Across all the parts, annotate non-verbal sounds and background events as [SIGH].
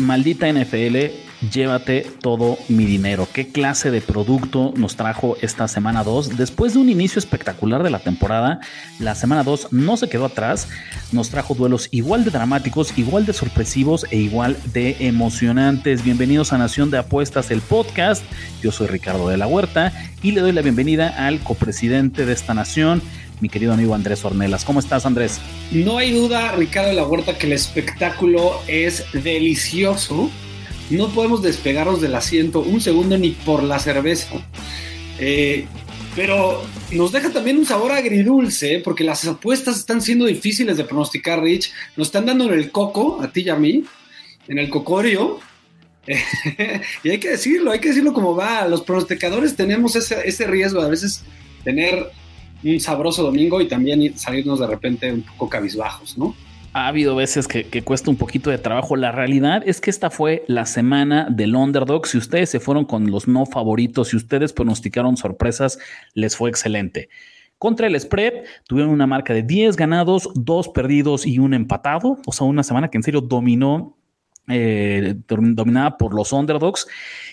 Maldita NFL, llévate todo mi dinero. ¿Qué clase de producto nos trajo esta semana 2? Después de un inicio espectacular de la temporada, la semana 2 no se quedó atrás. Nos trajo duelos igual de dramáticos, igual de sorpresivos e igual de emocionantes. Bienvenidos a Nación de Apuestas, el podcast. Yo soy Ricardo de la Huerta y le doy la bienvenida al copresidente de esta nación, mi querido amigo Andrés Ornelas. ¿Cómo estás, Andrés? No hay duda, Ricardo de la Huerta, que el espectáculo es delicioso. No podemos despegarnos del asiento un segundo ni por la cerveza. Eh, pero nos deja también un sabor agridulce, porque las apuestas están siendo difíciles de pronosticar, Rich. Nos están dando en el coco, a ti y a mí, en el cocorio. [LAUGHS] y hay que decirlo, hay que decirlo como va. Los pronosticadores tenemos ese, ese riesgo de a veces tener un sabroso domingo y también salirnos de repente un poco cabizbajos, ¿no? Ha habido veces que, cuesta un poquito de trabajo. La realidad es que esta fue la semana del underdog. Si ustedes se fueron con los no favoritos, si ustedes pronosticaron sorpresas, les fue excelente. Contra el spread, tuvieron una marca de 10 ganados, 2 perdidos y un empatado. O sea, una semana que en serio dominó, eh, dominada por los underdogs.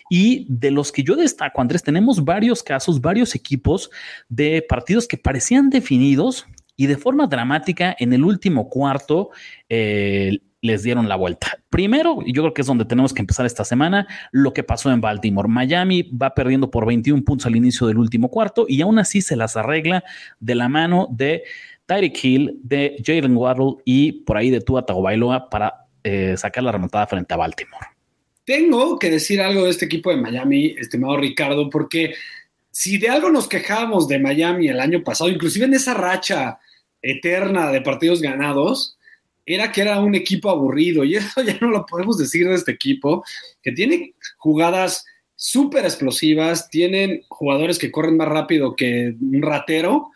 Y de los que yo destaco, Andrés, tenemos varios casos, varios equipos de partidos que parecían definidos y de forma dramática en el último cuarto eh, les dieron la vuelta. Primero, yo creo que es donde tenemos que empezar esta semana, lo que pasó en Baltimore. Miami va perdiendo por 21 puntos al inicio del último cuarto y aún así se las arregla de la mano de Tyreek Hill, de Jalen Waddle y por ahí de Tua Tagovailoa para eh, sacar la remontada frente a Baltimore. Tengo que decir algo de este equipo de Miami, estimado Ricardo, porque si de algo nos quejábamos de Miami el año pasado, inclusive en esa racha eterna de partidos ganados, era que era un equipo aburrido. Y eso ya no lo podemos decir de este equipo, que tiene jugadas súper explosivas, tienen jugadores que corren más rápido que un ratero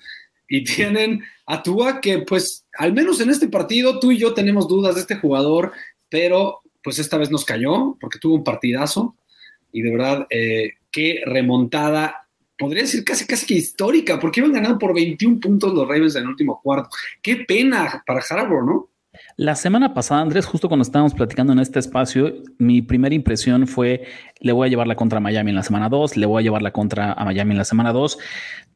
y tienen a Tua que pues al menos en este partido tú y yo tenemos dudas de este jugador, pero pues esta vez nos cayó porque tuvo un partidazo. Y de verdad, eh, qué remontada, podría decir casi casi que histórica, porque iban ganando por 21 puntos los Ravens en el último cuarto. Qué pena para Harbour, ¿no? La semana pasada, Andrés, justo cuando estábamos platicando en este espacio, mi primera impresión fue, le voy a llevar la contra Miami en la semana 2, le voy a llevar la contra a Miami en la semana 2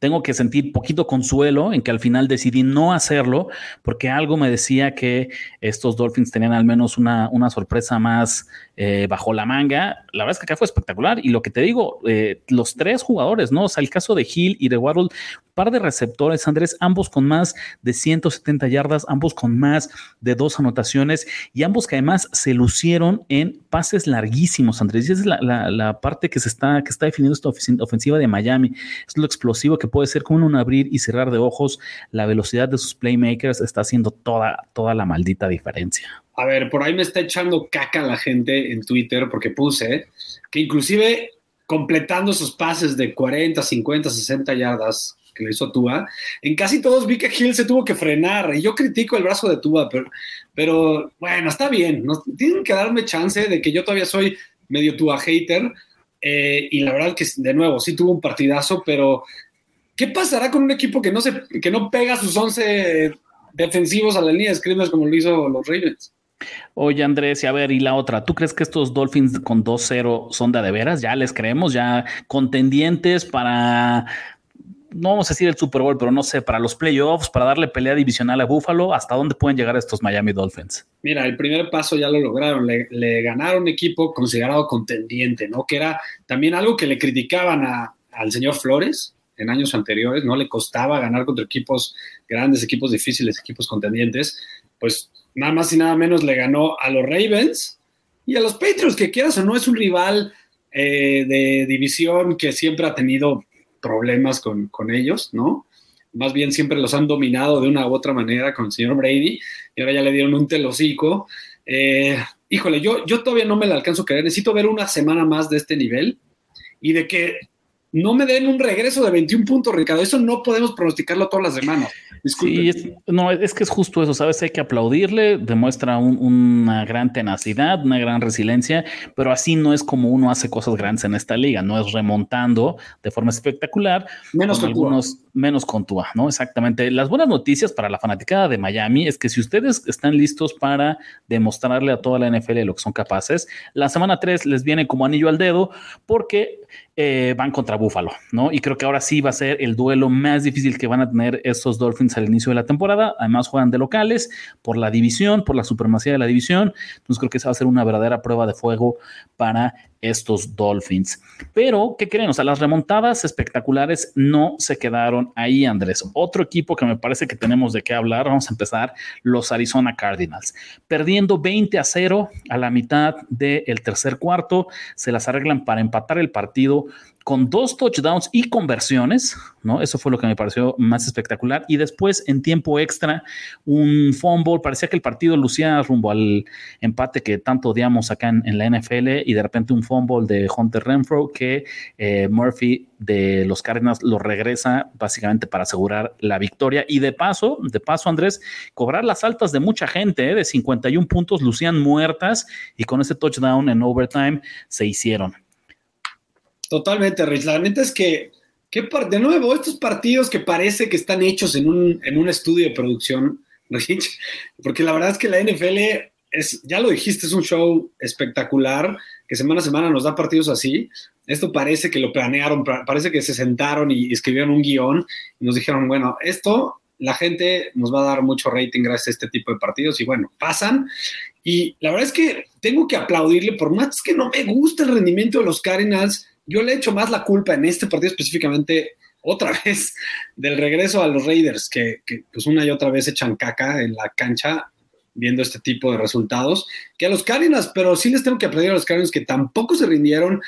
tengo que sentir poquito consuelo en que al final decidí no hacerlo porque algo me decía que estos Dolphins tenían al menos una, una sorpresa más eh, bajo la manga. La verdad es que acá fue espectacular y lo que te digo, eh, los tres jugadores, ¿no? O sea, el caso de Hill y de Waddle, par de receptores, Andrés, ambos con más de 170 yardas, ambos con más de dos anotaciones y ambos que además se lucieron en pases larguísimos, Andrés. Y esa es la, parte que se está, que está definiendo esta ofensiva de Miami. Es lo explosivo que puede ser como un abrir y cerrar de ojos. La velocidad de sus playmakers está haciendo toda, toda la maldita diferencia. A ver, por ahí me está echando caca la gente en Twitter porque puse que inclusive completando sus pases de 40, 50, 60 yardas que le hizo Tua, en casi todos vi que Hill se tuvo que frenar y yo critico el brazo de Tua, pero, pero bueno, está bien, tienen que darme chance de que yo todavía soy medio Tua hater eh, y la verdad que de nuevo sí tuvo un partidazo, pero ¿qué pasará con un equipo que no, que no pega sus 11 defensivos a la línea de scrimmage como lo hizo los Ravens? Oye, Andrés, y a ver, y la otra, ¿tú crees que estos Dolphins con 2-0 son de, de veras? ¿Ya les creemos? ¿Ya contendientes para, no vamos a decir el Super Bowl, pero no sé, para los playoffs, para darle pelea divisional a Buffalo? ¿Hasta dónde pueden llegar estos Miami Dolphins? Mira, el primer paso ya lo lograron, le, ganaron un equipo considerado contendiente, ¿no? Que era también algo que le criticaban al señor Flores en años anteriores, no le costaba ganar contra equipos grandes, equipos difíciles, equipos contendientes, pues nada más y nada menos le ganó a los Ravens y a los Patriots, que quieras o no es un rival eh, de división que siempre ha tenido problemas con, ellos, ¿no? más bien siempre los han dominado de una u otra manera con el señor Brady, y ahora ya le dieron un telocico. Eh, híjole, yo, yo todavía no me la alcanzo a creer, necesito ver una semana más de este nivel y de que no me den un regreso de 21 puntos, Ricardo. Eso no podemos pronosticarlo todas las semanas. Sí, es, no, es que es justo eso, ¿sabes? Hay que aplaudirle, demuestra una gran tenacidad, una gran resiliencia, pero así no es como uno hace cosas grandes en esta liga, no es remontando de forma espectacular. Menos con algunos, menos con Tua, ¿no? Exactamente. Las buenas noticias para la fanaticada de Miami es que si ustedes están listos para demostrarle a toda la NFL lo que son capaces, la semana 3 les viene como anillo al dedo porque eh, van contra Buffalo, ¿no? Y creo que ahora sí va a ser el duelo más difícil que van a tener estos Dolphins al inicio de la temporada. Además, juegan de locales por la división, por la supremacía de la división. Entonces, creo que esa va a ser una verdadera prueba de fuego para estos Dolphins. Pero, ¿qué creen? O sea, las remontadas espectaculares no se quedaron ahí, Andrés. Otro equipo que me parece que tenemos de qué hablar, vamos a empezar, los Arizona Cardinals. Perdiendo 20 a 0 a la mitad del tercer cuarto, se las arreglan para empatar el partido con dos touchdowns y conversiones, ¿no? Eso fue lo que me pareció más espectacular. Y después, en tiempo extra, un fumble. Parecía que el partido lucía rumbo al empate que tanto odiamos acá en, la NFL. Y de repente, un fumble de Hunter Renfro que eh, Murphy de los Cardinals lo regresa básicamente para asegurar la victoria. Y de paso, de paso, Andrés, cobrar las altas de mucha gente, ¿eh? de 51 puntos, lucían muertas. Y con ese touchdown en overtime se hicieron. Totalmente, Rich. La neta es que, de nuevo, estos partidos que parece que están hechos en un, en un estudio de producción, [LAUGHS] Rich, porque la verdad es que la NFL es, ya lo dijiste, es un show espectacular, que semana a semana nos da partidos así. Esto parece que lo planearon, parece que se sentaron y escribieron un guion y nos dijeron, bueno, esto la gente nos va a dar mucho rating gracias a este tipo de partidos y bueno, pasan. Y la verdad es que tengo que aplaudirle, por más que no me gusta el rendimiento de los Cardinals, yo le he hecho más la culpa en este partido específicamente otra [LAUGHS] vez del regreso a los Raiders, que, pues una y otra vez echan caca en la cancha viendo este tipo de resultados, que a los Cardinals, pero sí les tengo que aplaudir a los Cardinals que tampoco se rindieron.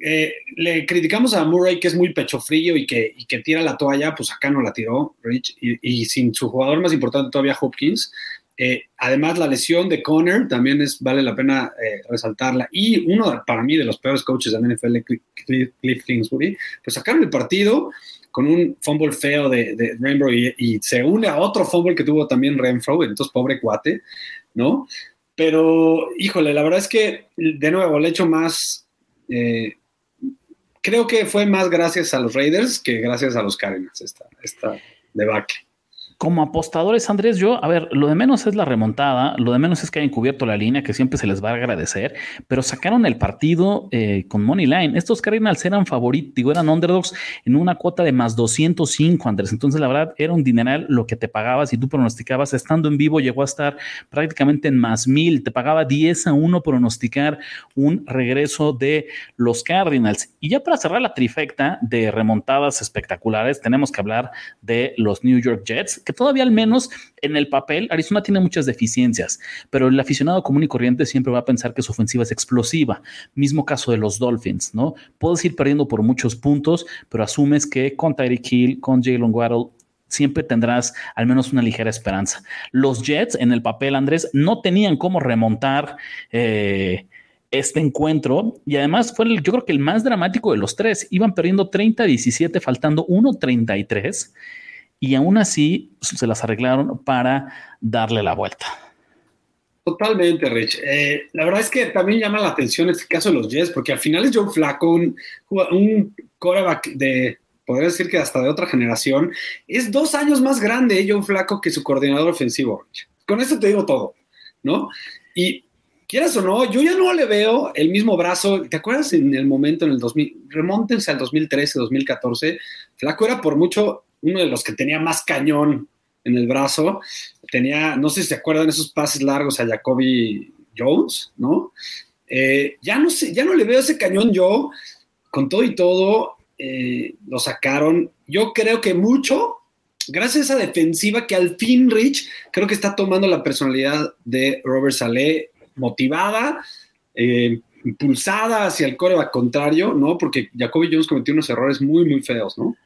Eh, le criticamos a Murray que es muy pecho frío y que, que tira la toalla, pues acá no la tiró, Rich, y, y sin su jugador más importante todavía Hopkins, eh, además, la lesión de Conner también es, vale la pena eh, resaltarla. Y uno, para mí, de los peores coaches de la NFL, Cliff, Kingsbury, pues sacaron el partido con un fumble feo de, Rainbow y, se une a otro fumble que tuvo también Renfro, entonces pobre cuate, ¿no? Pero, híjole, la verdad es que, de nuevo, le he hecho más... Eh, creo que fue más gracias a los Raiders que gracias a los Cardinals esta, esta debacle. Como apostadores, Andrés, yo, a ver, lo de menos es la remontada, lo de menos es que hayan cubierto la línea, que siempre se les va a agradecer, pero sacaron el partido eh, con Money Line. Estos Cardinals eran favoritos, digo, eran underdogs en una cuota de más 205, Andrés. Entonces, la verdad, era un dineral lo que te pagabas y tú pronosticabas estando en vivo, llegó a estar prácticamente en más mil, te pagaba 10 a 1 pronosticar un regreso de los Cardinals. Y ya para cerrar la trifecta de remontadas espectaculares, tenemos que hablar de los New York Jets que todavía al menos en el papel Arizona tiene muchas deficiencias, pero el aficionado común y corriente siempre va a pensar que su ofensiva es explosiva. Mismo caso de los Dolphins, ¿no? Puedes ir perdiendo por muchos puntos, pero asumes que con Tyreek Hill, con Jalen Waddle, siempre tendrás al menos una ligera esperanza. Los Jets en el papel, Andrés, no tenían cómo remontar eh, este encuentro y además fue el, yo creo que el más dramático de los tres. Iban perdiendo 30-17, faltando 1-33 y aún así se las arreglaron para darle la vuelta. Totalmente, Rich. Eh, la verdad es que también llama la atención este caso de los Jets, porque al final es Joe Flaco, un, un quarterback de, podría decir que hasta de otra generación. Es dos años más grande Joe Flaco que su coordinador ofensivo. Con esto te digo todo, ¿no? Y quieras o no, yo ya no le veo el mismo brazo. ¿Te acuerdas en el momento en el 2000? Remóntense al 2013, 2014. Flaco era por mucho uno de los que tenía más cañón en el brazo. Tenía, no sé si se acuerdan esos pases largos a Jacoby Jones, ¿no? Eh, ya no sé, ya no le veo ese cañón yo, con todo y todo, eh, lo sacaron. Yo creo que mucho, gracias a esa defensiva que al fin Rich creo que está tomando la personalidad de Robert Saleh, motivada, eh, impulsada hacia el coreback contrario, ¿no? Porque Jacoby Jones cometió unos errores muy, muy feos, ¿no?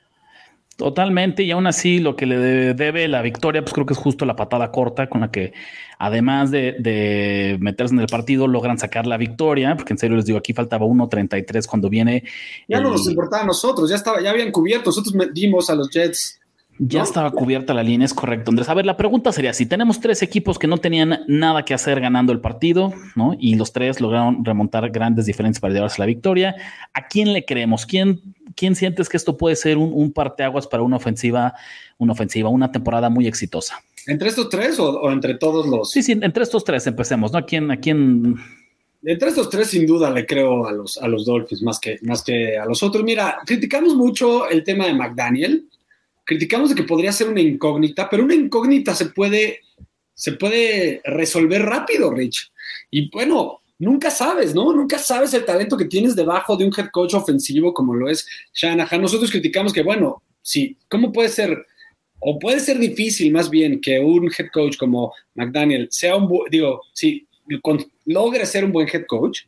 Totalmente, y aún así lo que le debe la victoria, pues creo que es justo la patada corta con la que, además de, meterse en el partido, logran sacar la victoria, porque en serio les digo, aquí faltaba 1.33 cuando viene. Ya no nos importaba a nosotros, ya estaba, ya habían cubierto, nosotros dimos a los Jets ya estaba cubierta la línea, es correcto, Andrés. A ver, la pregunta sería, si tenemos tres equipos que no tenían nada que hacer ganando el partido, ¿no? Y los tres lograron remontar grandes diferencias para llevarse la victoria, ¿a quién le creemos? ¿Quién, quién sientes que esto puede ser un, un parteaguas para una ofensiva, una ofensiva, una temporada muy exitosa? ¿Entre estos tres o, entre todos los? Sí, sí, entre estos tres empecemos, ¿no? ¿A quién, a quién entre estos tres, sin duda, le creo a los, a los Dolphins más que, más que a los otros. Mira, criticamos mucho el tema de McDaniel, criticamos de que podría ser una incógnita, pero una incógnita se puede, se puede resolver rápido, Rich. Y bueno, nunca sabes, ¿no? Nunca sabes el talento que tienes debajo de un head coach ofensivo como lo es Shanahan. Nosotros criticamos que, bueno, sí, ¿cómo puede ser? O puede ser difícil más bien que un head coach como McDaniel sea un, digo, sí, logre ser un buen head coach.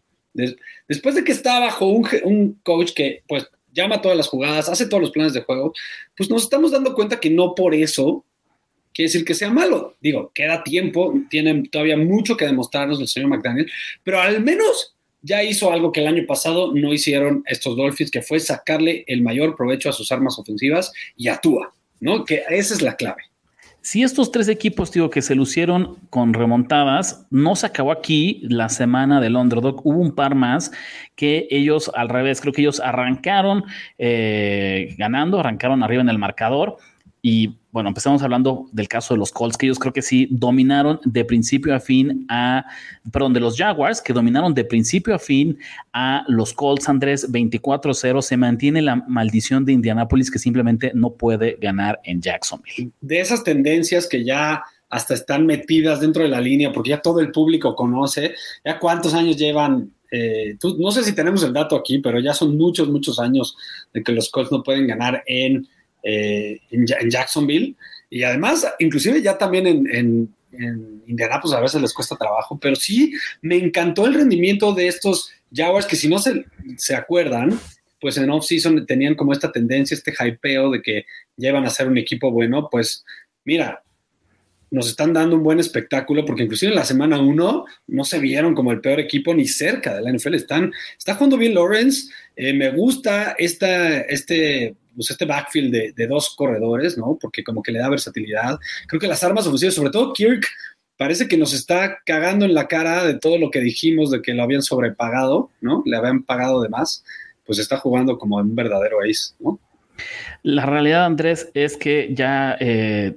Después de que está bajo un, un coach que, pues, llama todas las jugadas, hace todos los planes de juego, pues nos estamos dando cuenta que no por eso quiere decir que sea malo. Digo, queda tiempo, tiene todavía mucho que demostrarnos el señor McDaniel, pero al menos ya hizo algo que el año pasado no hicieron estos Dolphins, que fue sacarle el mayor provecho a sus armas ofensivas y actúa, ¿no? Que esa es la clave. Si estos tres equipos, digo, que se lucieron con remontadas, no se acabó aquí la semana del underdog. Hubo un par más que ellos, al revés, creo que ellos arrancaron eh, ganando, arrancaron arriba en el marcador y bueno, empezamos hablando del caso de los Colts, que ellos creo que sí dominaron de principio a fin a, perdón, de los Jaguars, que dominaron de principio a fin a los Colts, Andrés, 24-0. Se mantiene la maldición de Indianapolis que simplemente no puede ganar en Jacksonville. De esas tendencias que ya hasta están metidas dentro de la línea, porque ya todo el público conoce, ya cuántos años llevan eh, no sé si tenemos el dato aquí, pero ya son muchos, muchos años de que los Colts no pueden ganar en eh, en, Jacksonville. Y además, inclusive ya también en, Indianapolis a veces les cuesta trabajo, pero sí me encantó el rendimiento de estos Jaguars que si no se, se acuerdan, pues en off-season tenían como esta tendencia, este hypeo de que ya iban a ser un equipo bueno, pues mira, nos están dando un buen espectáculo, porque inclusive en la semana 1 no se vieron como el peor equipo ni cerca de la NFL. Están, está jugando bien Lawrence, eh, me gusta esta, este pues este backfield de, dos corredores, ¿no? Porque como que le da versatilidad. Creo que las armas ofensivas, sobre todo Kirk, parece que nos está cagando en la cara de todo lo que dijimos de que lo habían sobrepagado, ¿no? Le habían pagado de más, pues está jugando como un verdadero ace, ¿no? La realidad, Andrés, es que ya eh,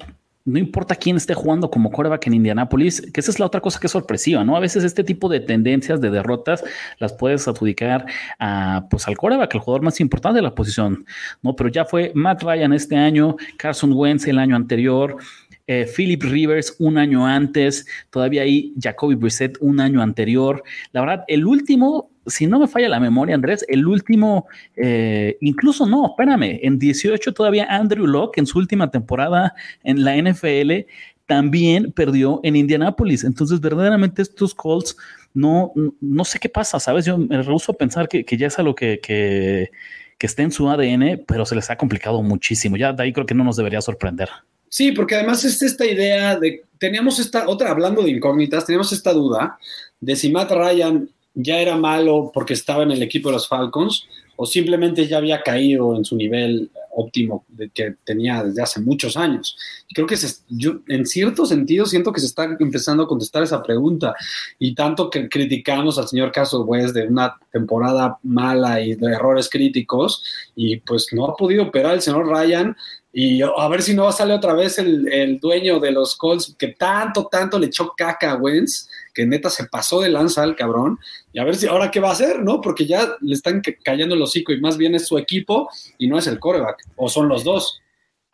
no importa quién esté jugando como coreback en Indianápolis, que esa es la otra cosa que es sorpresiva, ¿no? A veces este tipo de tendencias de derrotas las puedes adjudicar a, pues, al coreback, el jugador más importante de la posición, ¿no? Pero ya fue Matt Ryan este año, Carson Wentz el año anterior, eh, Philip Rivers un año antes, todavía ahí Jacoby Brissett un año anterior. La verdad, el último si no me falla la memoria, Andrés, el último, eh, incluso no, espérame, en 18 todavía Andrew Locke en su última temporada en la NFL también perdió en Indianápolis. Entonces, verdaderamente estos Colts, no, no sé qué pasa, ¿sabes? Yo me rehuso a pensar que, ya es algo que, que, que esté en su ADN, pero se les ha complicado muchísimo. Ya de ahí creo que no nos debería sorprender. Sí, porque además es esta idea de, teníamos esta, otra, hablando de incógnitas, teníamos esta duda de si Matt Ryan ya era malo porque estaba en el equipo de los Falcons o simplemente ya había caído en su nivel óptimo que tenía desde hace muchos años. Creo que yo en cierto sentido siento que se está empezando a contestar esa pregunta y tanto que criticamos al señor Caso West de una temporada mala y de errores críticos y pues no ha podido operar el señor Ryan y a ver si no sale otra vez el, el dueño de los Colts que tanto, tanto le echó caca a Wentz que neta se pasó de lanza al cabrón, y a ver si ahora qué va a hacer, ¿no? Porque ya le están cayendo el hocico y más bien es su equipo y no es el coreback, o son los dos.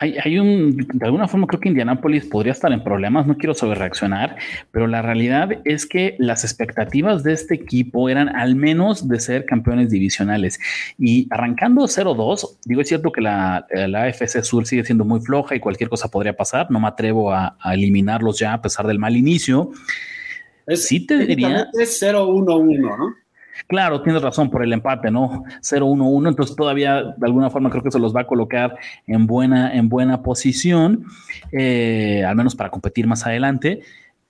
Hay, hay, un, de alguna forma creo que Indianapolis podría estar en problemas, no quiero sobrereaccionar, pero la realidad es que las expectativas de este equipo eran al menos de ser campeones divisionales. Y arrancando 0-2, digo, es cierto que la, la AFC Sur sigue siendo muy floja y cualquier cosa podría pasar, no me atrevo a, a eliminarlos ya a pesar del mal inicio, sí te diría. Es 0-1-1, ¿no? Claro, tienes razón por el empate, ¿no? 0-1-1, entonces todavía de alguna forma creo que se los va a colocar en buena, en buena posición, eh, al menos para competir más adelante.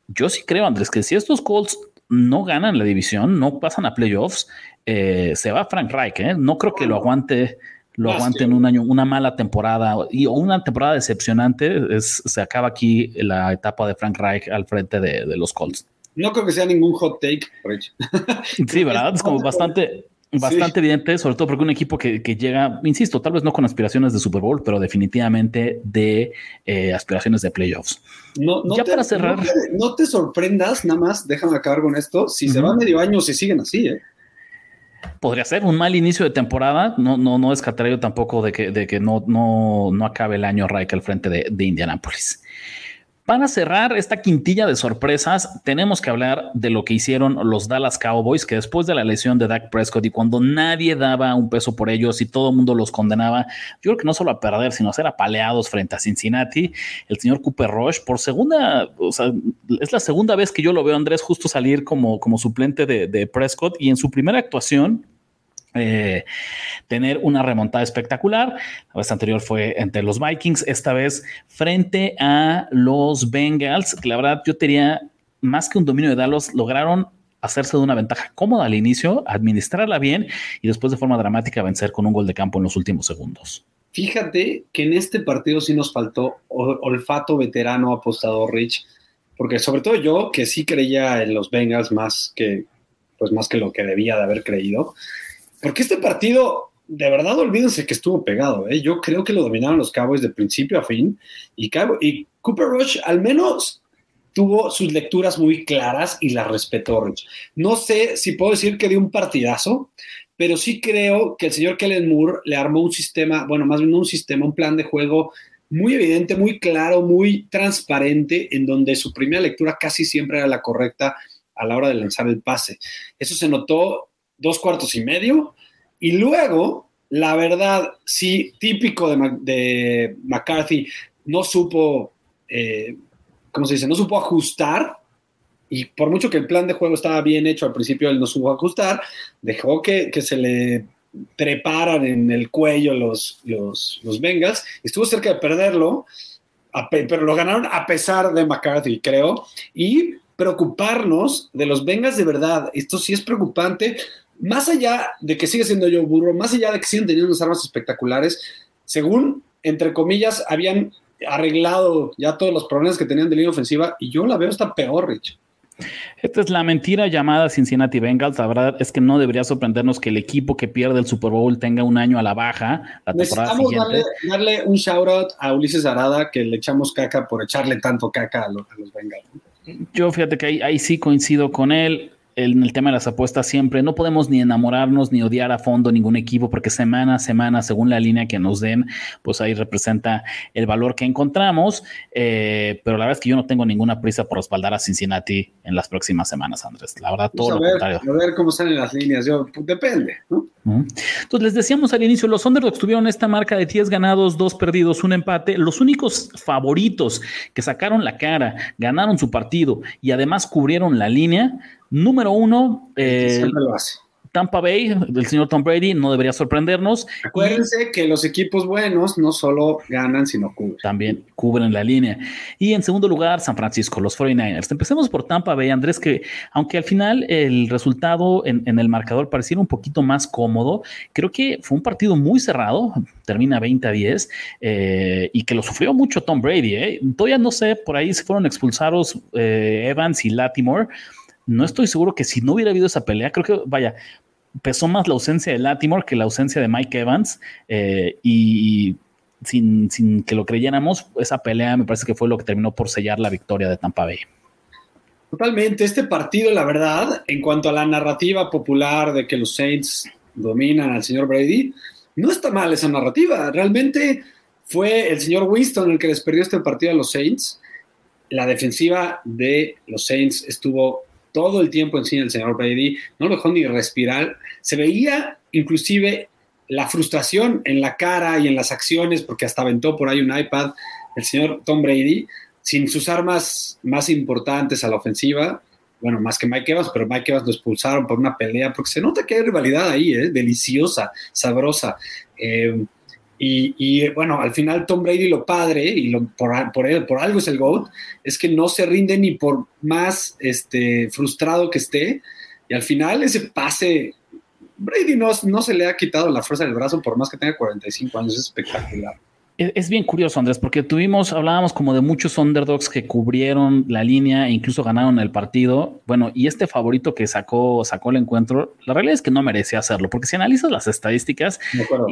Yo sí creo, Andrés, que si estos Colts no ganan la división, no pasan a playoffs, eh, se va Frank Reich, ¿eh? No creo que lo aguante lo aguante en un año, una mala temporada y una temporada decepcionante, es, se acaba aquí la etapa de Frank Reich al frente de, de los Colts. No creo que sea ningún hot take, Rich. [LAUGHS] sí, ¿verdad? Es como bastante, bastante evidente, sobre todo porque un equipo que, llega, insisto, tal vez no con aspiraciones de Super Bowl, pero definitivamente de eh, aspiraciones de playoffs. No, no ya te, para cerrar. No te, sorprendas, nada más, déjame acabar con esto. Si se va medio año, se siguen así, ¿eh? Podría ser un mal inicio de temporada. No, no, no descartaría yo tampoco de que, de que no, no, no acabe el año Reich al frente de, de Indianapolis. Para cerrar esta quintilla de sorpresas, tenemos que hablar de lo que hicieron los Dallas Cowboys, que después de la lesión de Dak Prescott y cuando nadie daba un peso por ellos y todo el mundo los condenaba, yo creo que no solo a perder, sino a ser apaleados frente a Cincinnati, el señor Cooper Rush, por segunda, o sea, es la segunda vez que yo lo veo Andrés justo salir como, como suplente de, de Prescott y en su primera actuación eh, tener una remontada espectacular. La vez anterior fue entre los Vikings, esta vez frente a los Bengals, que la verdad yo tenía más que un dominio de Dallas, lograron hacerse de una ventaja cómoda al inicio, administrarla bien y después de forma dramática vencer con un gol de campo en los últimos segundos. Fíjate que en este partido sí nos faltó olfato veterano apostador Rich, porque sobre todo yo que sí creía en los Bengals más que pues más que lo que debía de haber creído. Porque este partido, de verdad, olvídense que estuvo pegado. ¿eh? Yo creo que lo dominaron los Cowboys de principio a fin. Y, y Cooper Rush al menos tuvo sus lecturas muy claras y las respetó Rush. No sé si puedo decir que dio un partidazo, pero sí creo que el señor Kellen Moore le armó un sistema, bueno, más bien un sistema, un plan de juego muy evidente, muy claro, muy transparente, en donde su primera lectura casi siempre era la correcta a la hora de lanzar el pase. Eso se notó dos cuartos y medio. Y luego, la verdad, sí, típico de, McCarthy, no supo, eh, ¿cómo se dice? No supo ajustar. Y por mucho que el plan de juego estaba bien hecho al principio, él no supo ajustar. Dejó que, se le preparan en el cuello los, los, los Bengals. Estuvo cerca de perderlo, pero lo ganaron a pesar de McCarthy, creo. Y preocuparnos de los Bengals de verdad. Esto sí es preocupante más allá de que sigue siendo yo burro, más allá de que siguen teniendo unas armas espectaculares, según, entre comillas, habían arreglado ya todos los problemas que tenían de línea ofensiva y yo la veo hasta peor, Rich. Esta es la mentira llamada Cincinnati Bengals. La verdad es que no debería sorprendernos que el equipo que pierde el Super Bowl tenga un año a la baja la temporada siguiente. Darle, darle, un shout out a Ulises Arada que le echamos caca por echarle tanto caca a los, Bengals. Yo fíjate que ahí sí coincido con él en el tema de las apuestas siempre no podemos ni enamorarnos ni odiar a fondo ningún equipo porque semana a semana, según la línea que nos den, pues ahí representa el valor que encontramos. Eh, pero la verdad es que yo no tengo ninguna prisa por respaldar a Cincinnati en las próximas semanas, Andrés. La verdad, todo lo contrario. A ver cómo salen las líneas. Yo, pues, depende, ¿no? Entonces, les decíamos al inicio, los underdogs tuvieron esta marca de 10 ganados, 2 perdidos, un empate. Los únicos favoritos que sacaron la cara, ganaron su partido y además cubrieron la línea Número uno, eh, Tampa Bay, del señor Tom Brady, no debería sorprendernos. Acuérdense que los equipos buenos no solo ganan, sino cubren. También cubren la línea. Y en segundo lugar, San Francisco, los 49ers. Empecemos por Tampa Bay, Andrés, que aunque al final el resultado en, el marcador pareciera un poquito más cómodo, creo que fue un partido muy cerrado, termina 20 a 10, eh, y que lo sufrió mucho Tom Brady. Eh. Todavía no sé, por ahí se fueron expulsados eh, Evans y Latimore no estoy seguro que si no hubiera habido esa pelea, creo que, vaya, pesó más la ausencia de Latimore que la ausencia de Mike Evans. Eh, y sin, que lo creyéramos, esa pelea me parece que fue lo que terminó por sellar la victoria de Tampa Bay. Totalmente, este partido, la verdad, en cuanto a la narrativa popular de que los Saints dominan al señor Brady, no está mal esa narrativa. Realmente fue el señor Winston el que les perdió este partido a los Saints. La defensiva de los Saints estuvo todo el tiempo encima del señor Brady, no lo dejó ni respirar. Se veía inclusive la frustración en la cara y en las acciones, porque hasta aventó por ahí un iPad el señor Tom Brady, sin sus armas más importantes a la ofensiva. bueno, más que Mike Evans, pero Mike Evans lo expulsaron por una pelea, porque se nota que hay rivalidad ahí, ¿eh? deliciosa, sabrosa. Eh, y, bueno, al final Tom Brady lo padre, y lo, por, por, por algo es el GOAT, es que no se rinde ni por más este, frustrado que esté, y al final ese pase, Brady no, no se le ha quitado la fuerza del brazo por más que tenga 45 años, es espectacular. Es bien curioso, Andrés, porque tuvimos, hablábamos como de muchos underdogs que cubrieron la línea e incluso ganaron el partido. Bueno, y este favorito que sacó, sacó el encuentro, la realidad es que no merecía hacerlo, porque si analizas las estadísticas,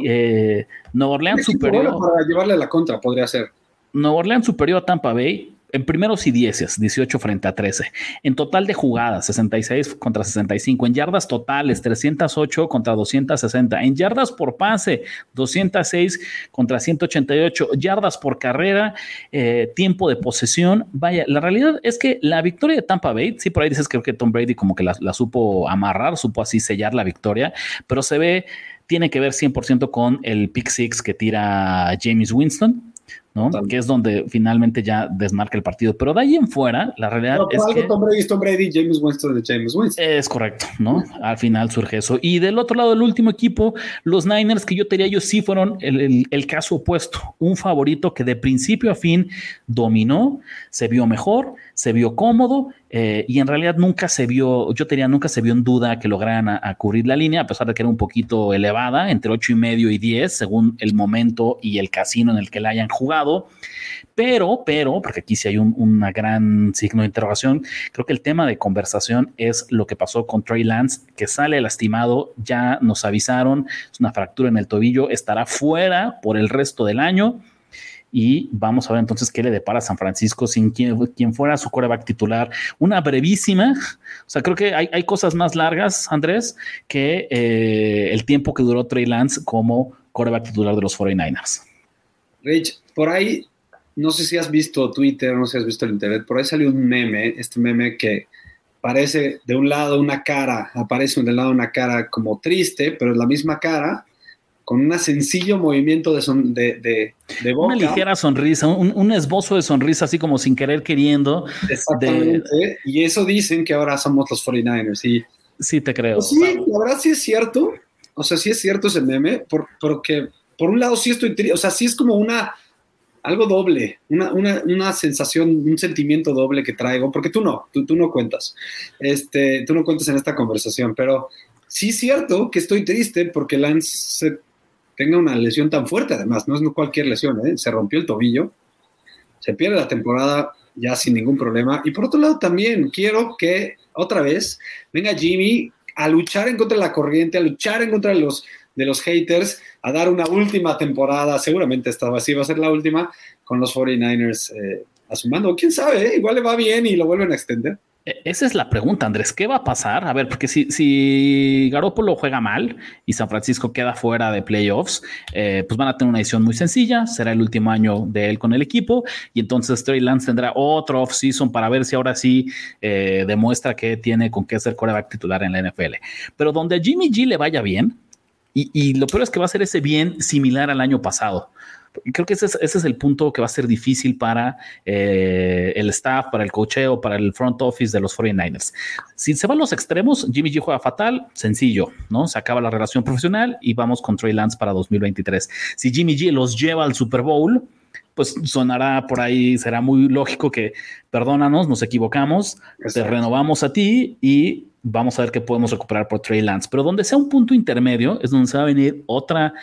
eh, Nueva Orleans superior. Para llevarle la contra, podría ser. Nueva Orleans superior a Tampa Bay en primeros y dieces, 18 frente a 13. En total de jugadas, 66 contra 65. En yardas totales, 308 contra 260. En yardas por pase, 206 contra 188. Yardas por carrera, eh, tiempo de posesión. Vaya, la realidad es que la victoria de Tampa Bay, sí, por ahí dices creo que Tom Brady como que la, supo amarrar, supo así sellar la victoria, pero se ve, tiene que ver 100% con el pick six que tira James Winston ¿no? Que es donde finalmente ya desmarca el partido. Pero de ahí en fuera, la realidad es que... Tom Brady, Tom Brady, James Winston de James Winston. Es correcto, ¿no? Al final surge eso. Y del otro lado, el último equipo, los Niners, que yo te diría, ellos sí fueron el, el caso opuesto. Un favorito que de principio a fin dominó, se vio mejor, se vio cómodo eh, y en realidad nunca se vio, yo tenía nunca se vio en duda que lograran a, cubrir la línea, a pesar de que era un poquito elevada, entre 8 y medio y 10, según el momento y el casino en el que la hayan jugado. Pero, pero, porque aquí sí hay un una gran signo de interrogación, creo que el tema de conversación es lo que pasó con Trey Lance, que sale lastimado, ya nos avisaron, es una fractura en el tobillo, estará fuera por el resto del año y vamos a ver entonces qué le depara a San Francisco sin quien, fuera su coreback titular. Una brevísima, o sea, creo que hay, cosas más largas, Andrés, que eh, el tiempo que duró Trey Lance como coreback titular de los 49ers. Rich, por ahí, no sé si has visto Twitter, no sé si has visto el internet, por ahí salió un meme, este meme que parece de un lado una cara, aparece de un lado una cara como triste, pero es la misma cara, con un sencillo movimiento de, de, de, boca. Una ligera sonrisa, un, esbozo de sonrisa, así como sin querer queriendo. Exactamente. Y eso dicen que ahora somos los 49ers. Y, sí, te creo. Pues sí, la verdad sí es cierto. O sea, sí es cierto ese meme, porque por un lado sí estoy triste, o sea, sí es como una, algo doble, una, una, una, sensación, un sentimiento doble que traigo, porque tú no, tú, tú no cuentas, este, tú no cuentas en esta conversación, pero sí es cierto que estoy triste porque Lance se tenga una lesión tan fuerte, además, no es cualquier lesión, ¿eh? se rompió el tobillo, se pierde la temporada ya sin ningún problema. Y por otro lado, también quiero que otra vez venga Jimmy a luchar en contra de la corriente, a luchar en contra de los, de los haters, a dar una última temporada, seguramente esta sí va a ser la última, con los 49ers eh, asumando. ¿Quién sabe? Eh? Igual le va bien y lo vuelven a extender. E, esa es la pregunta, Andrés. ¿Qué va a pasar? A ver, porque si, si Garoppolo juega mal y San Francisco queda fuera de playoffs, eh, pues van a tener una decisión muy sencilla. Será el último año de él con el equipo y entonces Trey Lance tendrá otro offseason para ver si ahora sí eh, demuestra que tiene con qué ser coreback titular en la NFL. Pero donde a Jimmy G le vaya bien, y, y lo peor es que va a ser ese bien similar al año pasado creo que ese es, el punto que va a ser difícil para eh, el staff, para el cocheo, para el front office de los 49ers. Si se van los extremos, Jimmy G juega fatal, sencillo, ¿no? Se acaba la relación profesional y vamos con Trey Lance para 2023. Si Jimmy G los lleva al Super Bowl, pues sonará por ahí, será muy lógico que perdónanos, nos equivocamos, te renovamos a ti y vamos a ver qué podemos recuperar por Trey Lance. Pero donde sea un punto intermedio es donde se va a venir otra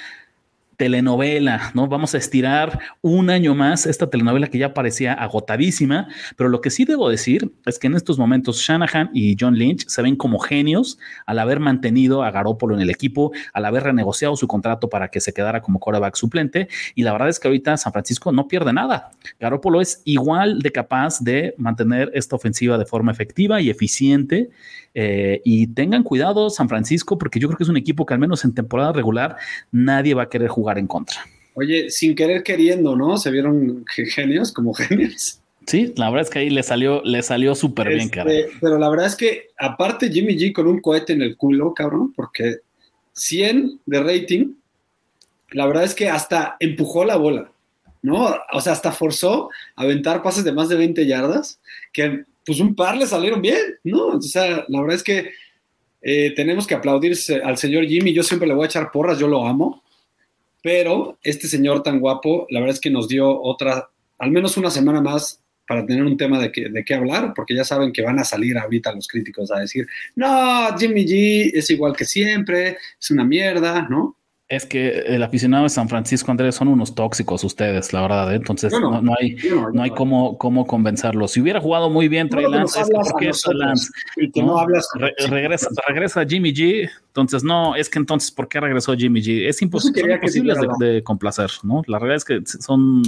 telenovela, ¿no? Vamos a estirar un año más esta telenovela que ya parecía agotadísima, pero lo que sí debo decir es que en estos momentos Shanahan y John Lynch se ven como genios al haber mantenido a Garópolo en el equipo, al haber renegociado su contrato para que se quedara como quarterback suplente y la verdad es que ahorita San Francisco no pierde nada. Garópolo es igual de capaz de mantener esta ofensiva de forma efectiva y eficiente eh, y tengan cuidado San Francisco, porque yo creo que es un equipo que al menos en temporada regular nadie va a querer jugar en contra. Oye, sin querer queriendo, ¿no? Se vieron genios, como [LAUGHS] genios. Sí, la verdad es que ahí le salió, le salió súper bien, este, cabrón. Pero la verdad es que, aparte Jimmy G con un cohete en el culo, cabrón, porque 100 de rating, la verdad es que hasta empujó la bola, ¿no? O sea, hasta forzó a aventar pases de más de 20 yardas, que pues un par le salieron bien, ¿no? O sea, la verdad es que eh, tenemos que aplaudirse al señor Jimmy. Yo siempre le voy a echar porras, yo lo amo. Pero este señor tan guapo, la verdad es que nos dio otra, al menos una semana más para tener un tema de, de qué hablar, porque ya saben que van a salir ahorita los críticos a decir, no, Jimmy G es igual que siempre, es una mierda, ¿no? Es que el aficionado de San Francisco, Andrés, son unos tóxicos ustedes, la verdad. ¿eh? Entonces, no, no, hay, no, hay cómo, cómo convencerlo. Si hubiera jugado muy bien Trey Lance, es que ¿por qué es Lance? Y que no, hablas regresa, regresa Jimmy G. Entonces, no, es que entonces, ¿por qué regresó Jimmy G? Es imposible, imposible de, de, complacer, ¿no? La realidad es que son.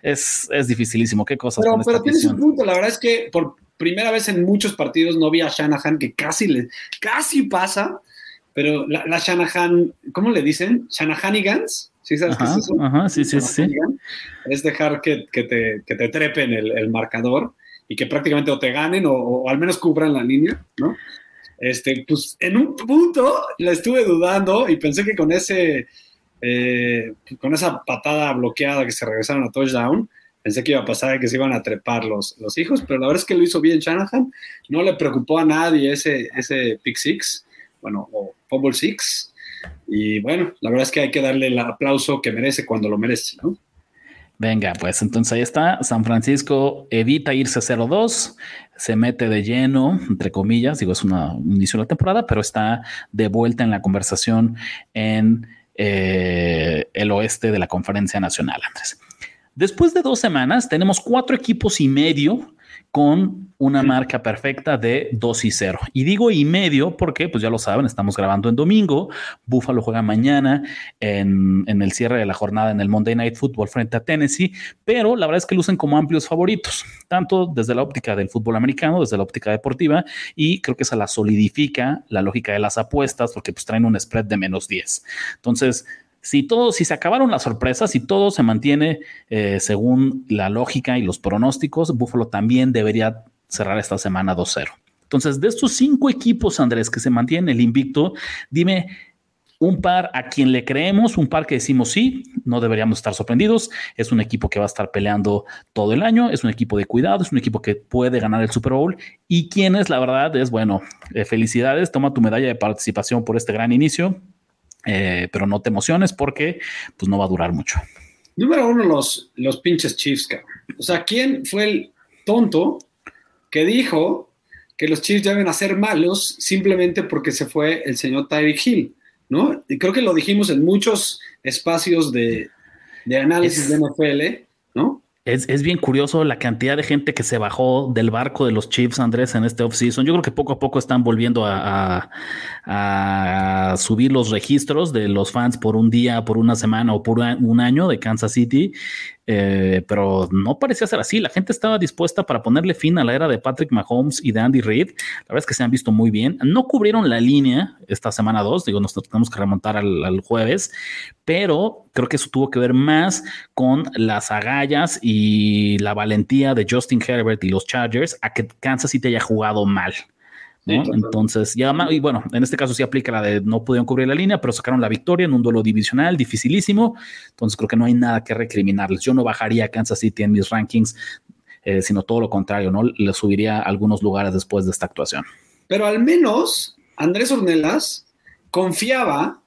Es, es dificilísimo. ¿Qué cosas? Pero, pero tienes un punto. La verdad es que por primera vez en muchos partidos no vi a Shanahan que casi le, casi pasa pero la, la, Shanahan, ¿cómo le dicen? Shanahanigans. ¿Sí sabes ajá, qué es eso? Ajá, sí, sí, sí. Es dejar que, que, te, que te trepen el, el, marcador y que prácticamente o te ganen o, o, al menos cubran la línea, ¿no? Este, pues en un punto la estuve dudando y pensé que con ese, eh, con esa patada bloqueada que se regresaron a touchdown, pensé que iba a pasar que se iban a trepar los, los hijos, pero la verdad es que lo hizo bien Shanahan, no le preocupó a nadie ese, ese pick six bueno, o Fumble Six. Y bueno, la verdad es que hay que darle el aplauso que merece cuando lo merece, ¿no? Venga, pues entonces ahí está. San Francisco evita irse 0-2, se mete de lleno, entre comillas, digo, es un inicio de la temporada, pero está de vuelta en la conversación en eh, el oeste de la conferencia nacional, Andrés. Después de dos semanas, tenemos cuatro equipos y medio con una marca perfecta de 2 y 0. Y digo y medio porque, pues ya lo saben, estamos grabando en domingo. Buffalo juega mañana en, en, el cierre de la jornada en el Monday Night Football frente a Tennessee, pero la verdad es que lucen como amplios favoritos, tanto desde la óptica del fútbol americano, desde la óptica deportiva, y creo que esa la solidifica la lógica de las apuestas porque pues traen un spread de menos 10. Entonces, si todo, si se acabaron las sorpresas, si todo se mantiene eh, según la lógica y los pronósticos, Buffalo también debería cerrar esta semana 2-0. Entonces, de estos cinco equipos, Andrés, que se mantienen el invicto, dime un par a quien le creemos, un par que decimos sí, no deberíamos estar sorprendidos. Es un equipo que va a estar peleando todo el año, es un equipo de cuidado, es un equipo que puede ganar el Super Bowl. Y quienes, la verdad, es bueno, eh, felicidades, toma tu medalla de participación por este gran inicio. Eh, pero no te emociones porque pues no va a durar mucho. Número uno, los, los pinches Chiefs, cabrón. O sea, ¿quién fue el tonto que dijo que los Chiefs deben hacer malos simplemente porque se fue el señor Tyreek Hill? ¿No? Y creo que lo dijimos en muchos espacios de, de análisis es, de NFL, ¿no? Es, es, bien curioso la cantidad de gente que se bajó del barco de los Chiefs, Andrés, en este offseason. Yo creo que poco a poco están volviendo a, a, a, subir los registros de los fans por un día, por una semana o por un año de Kansas City. Eh, pero no parecía ser así. La gente estaba dispuesta para ponerle fin a la era de Patrick Mahomes y de Andy Reid. La verdad es que se han visto muy bien. No cubrieron la línea esta semana 2, digo, nos tenemos que remontar al, al, jueves, pero creo que eso tuvo que ver más con las agallas y la valentía de Justin Herbert y los Chargers a que Kansas City haya jugado mal. ¿No? Sí, Entonces, ya, y bueno, en este caso sí aplica la de no pudieron cubrir la línea, pero sacaron la victoria en un duelo divisional dificilísimo. Entonces, creo que no hay nada que recriminarles. Yo no bajaría a Kansas City en mis rankings, eh, sino todo lo contrario, ¿no? Le subiría a algunos lugares después de esta actuación. Pero al menos Andrés Ornelas confiaba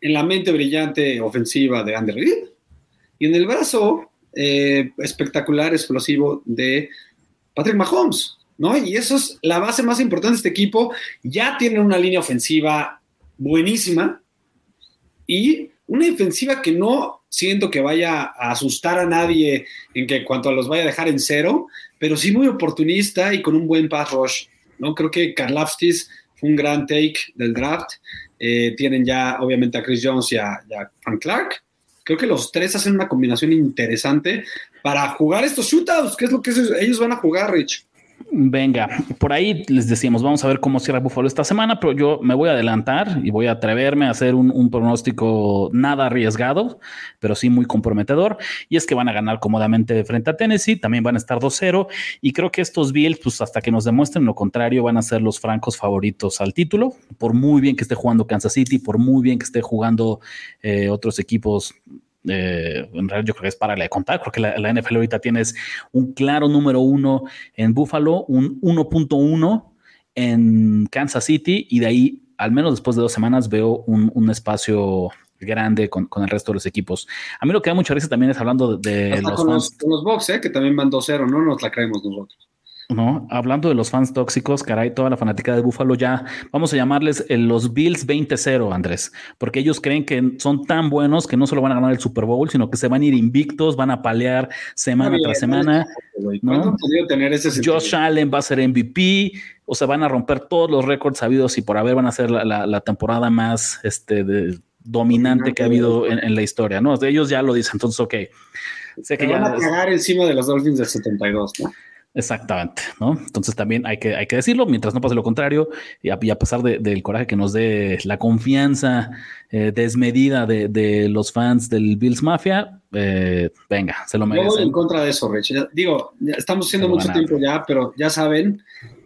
en la mente brillante ofensiva de Andy Reid y en el brazo eh, espectacular, explosivo de Patrick Mahomes. ¿No? Y eso es la base más importante de este equipo. Ya tienen una línea ofensiva buenísima y una defensiva que no siento que vaya a asustar a nadie en que cuanto a los vaya a dejar en cero, pero sí muy oportunista y con un buen pass rush, ¿no? Creo que Karlaftis fue un gran take del draft. Eh, tienen ya obviamente a Chris Jones y a, y a Frank Clark. Creo que los tres hacen una combinación interesante para jugar estos shootouts, que es lo que ellos van a jugar, Rich. Venga, por ahí les decíamos, vamos a ver cómo cierra Buffalo esta semana, pero yo me voy a adelantar y voy a atreverme a hacer un, pronóstico nada arriesgado, pero sí muy comprometedor. Y es que van a ganar cómodamente frente a Tennessee, también van a estar 2-0. Y creo que estos Bills, pues hasta que nos demuestren lo contrario, van a ser los francos favoritos al título, por muy bien que esté jugando Kansas City, por muy bien que esté jugando eh, otros equipos Eh, en realidad yo creo que es para de contar. Creo que la, la, NFL ahorita tienes un claro número uno en Buffalo, un 1.1 en Kansas City y de ahí, al menos después de dos semanas, veo un, un espacio grande con, con, el resto de los equipos. A mí lo que da mucha risa también es hablando de los, con, los, con los ¿eh? que también van 2-0, no nos la creemos nosotros. ¿No? Hablando de los fans tóxicos, caray, toda la fanática de Búfalo ya, vamos a llamarles los Bills 20-0, Andrés, porque ellos creen que son tan buenos que no solo van a ganar el Super Bowl, sino que se van a ir invictos, van a palear semana tras semana. ¿no? tener ese Josh Allen va a ser MVP, o se van a romper todos los récords sabidos y por haber van a ser la, la, la temporada más este, de, dominante que ha habido en, en, la historia, ¿no? Ellos ya lo dicen, entonces, ok. Sé que van ya a cagar encima de los Dolphins del 72, ¿no? Exactamente, ¿no? Entonces también hay que, hay que decirlo, mientras no pase lo contrario, y a, y a pesar de, del coraje que nos dé la confianza eh, desmedida de, de, los fans del Bills Mafia, eh, venga, se lo merecen. Yo voy en contra de eso, Rich. Digo, estamos haciendo mucho tiempo ya, pero ya saben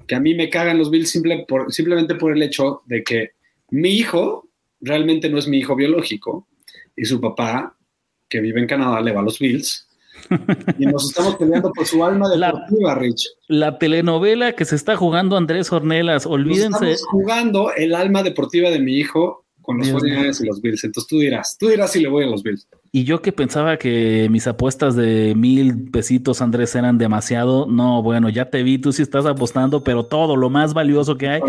que a mí me cagan los Bills simple por, simplemente por el hecho de que mi hijo realmente no es mi hijo biológico y su papá, que vive en Canadá, le va a los Bills y nos estamos peleando por su alma deportiva, la, Rich. La telenovela que se está jugando Andrés Ornelas, olvídense. Nos estamos jugando el alma deportiva de mi hijo con los 49 y los Bills. Entonces tú dirás, tú dirás si le voy a los Bills. Y yo que pensaba que mis apuestas de mil pesitos, Andrés, eran demasiado. No, bueno, ya te vi, tú sí estás apostando, pero todo lo más valioso que hay.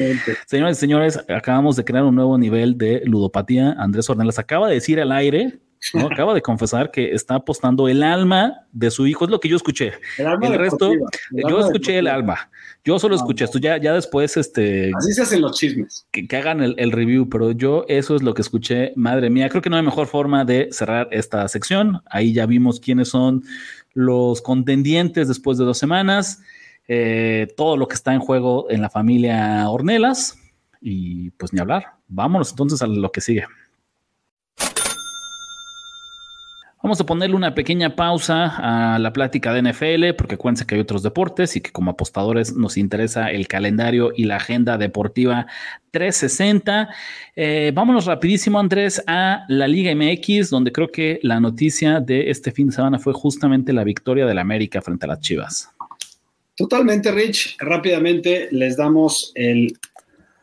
Señores y señores, acabamos de crear un nuevo nivel de ludopatía. Andrés Ornelas acaba de decir al aire [LAUGHS] ¿no? Acaba de confesar que está apostando el alma de su hijo, es lo que yo escuché. El, alma el resto, el yo escuché el alma. Yo solo escuché esto, ya, ya después, este. Así se hacen los chismes. Que, que hagan el, el, review, pero yo eso es lo que escuché. Madre mía, creo que no hay mejor forma de cerrar esta sección. Ahí ya vimos quiénes son los contendientes después de dos semanas. Eh, todo lo que está en juego en la familia Ornelas. Y pues ni hablar. Vámonos entonces a lo que sigue. Vamos a ponerle una pequeña pausa a la plática de NFL, porque acuérdense que hay otros deportes y que como apostadores nos interesa el calendario y la agenda deportiva 360. Eh, vámonos rapidísimo, Andrés, a la Liga MX, donde creo que la noticia de este fin de semana fue justamente la victoria del América frente a las Chivas. Totalmente, Rich. Rápidamente les damos el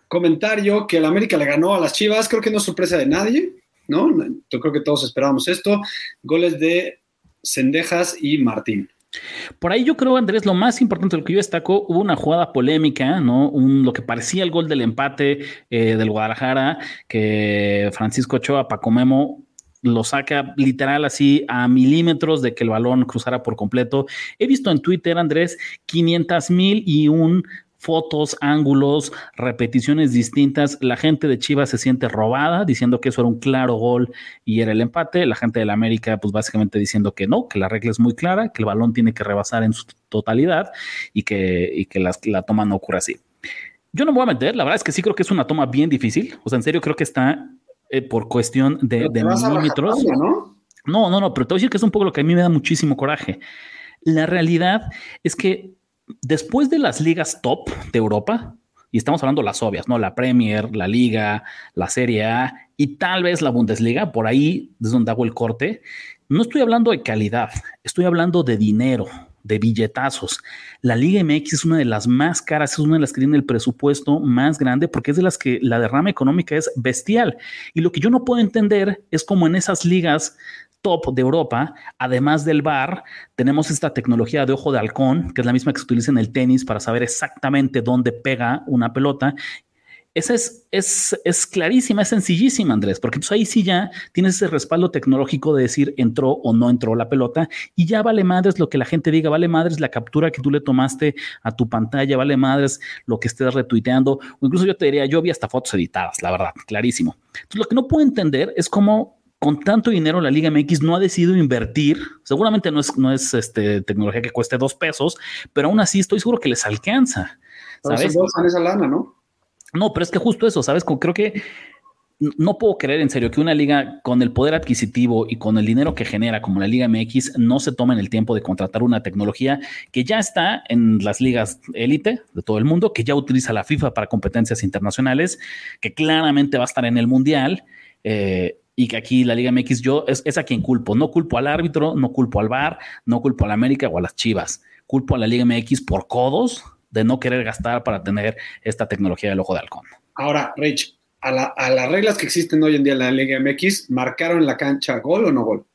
comentario que el América le ganó a las Chivas. Creo que no es sorpresa de nadie. ¿No? Yo creo que todos esperábamos esto. Goles de Cendejas y Martín. Por ahí yo creo, Andrés, lo más importante, lo que yo destaco, hubo una jugada polémica, ¿no? Un, lo que parecía el gol del empate eh, del Guadalajara, que Francisco Ochoa, Paco Memo, lo saca literal así a milímetros de que el balón cruzara por completo. He visto en Twitter, Andrés, 500 mil y un fotos, ángulos, repeticiones distintas. La gente de Chivas se siente robada, diciendo que eso era un claro gol y era el empate. La gente de la América, pues básicamente diciendo que no, que la regla es muy clara, que el balón tiene que rebasar en su totalidad y que, y que la, la toma no ocurre así. Yo no me voy a meter, la verdad es que sí creo que es una toma bien difícil. O sea, en serio creo que está eh, por cuestión de, de milímetros. ¿no? no, no, no, pero te voy a decir que es un poco lo que a mí me da muchísimo coraje. La realidad es que después de las ligas top de Europa, y estamos hablando las obvias, ¿no? La Premier, la Liga, la Serie A y tal vez la Bundesliga, por ahí es donde hago el corte. No estoy hablando de calidad, estoy hablando de dinero, de billetazos. La Liga MX es una de las más caras, es una de las que tiene el presupuesto más grande porque es de las que la derrama económica es bestial. Y lo que yo no puedo entender es cómo en esas ligas top de Europa, además del bar, tenemos esta tecnología de ojo de halcón, que es la misma que se utiliza en el tenis para saber exactamente dónde pega una pelota. Esa es, es, es clarísima, es sencillísima, Andrés, porque entonces ahí sí ya tienes ese respaldo tecnológico de decir entró o no entró la pelota y ya vale madres lo que la gente diga, vale madres la captura que tú le tomaste a tu pantalla, vale madres lo que estés retuiteando, o incluso yo te diría, yo vi hasta fotos editadas, la verdad, clarísimo. Entonces lo que no puedo entender es cómo con tanto dinero la Liga MX no ha decidido invertir. Seguramente no es, no es este, tecnología que cueste dos pesos, pero aún así estoy seguro que les alcanza. ¿sabes? esa lana, ¿no? No, pero es que justo eso, ¿sabes? Creo que no puedo creer en serio que una liga con el poder adquisitivo y con el dinero que genera como la Liga MX no se tomen el tiempo de contratar una tecnología que ya está en las ligas élite de todo el mundo, que ya utiliza la FIFA para competencias internacionales, que claramente va a estar en el Mundial. Eh, y que aquí la Liga MX yo es, es, a quien culpo. No culpo al árbitro, no culpo al VAR, no culpo a la América o a las Chivas. Culpo a la Liga MX por codos de no querer gastar para tener esta tecnología del ojo de halcón. Ahora, Rich, a, la, a las reglas que existen hoy en día en la Liga MX, ¿marcaron en la cancha gol o no gol?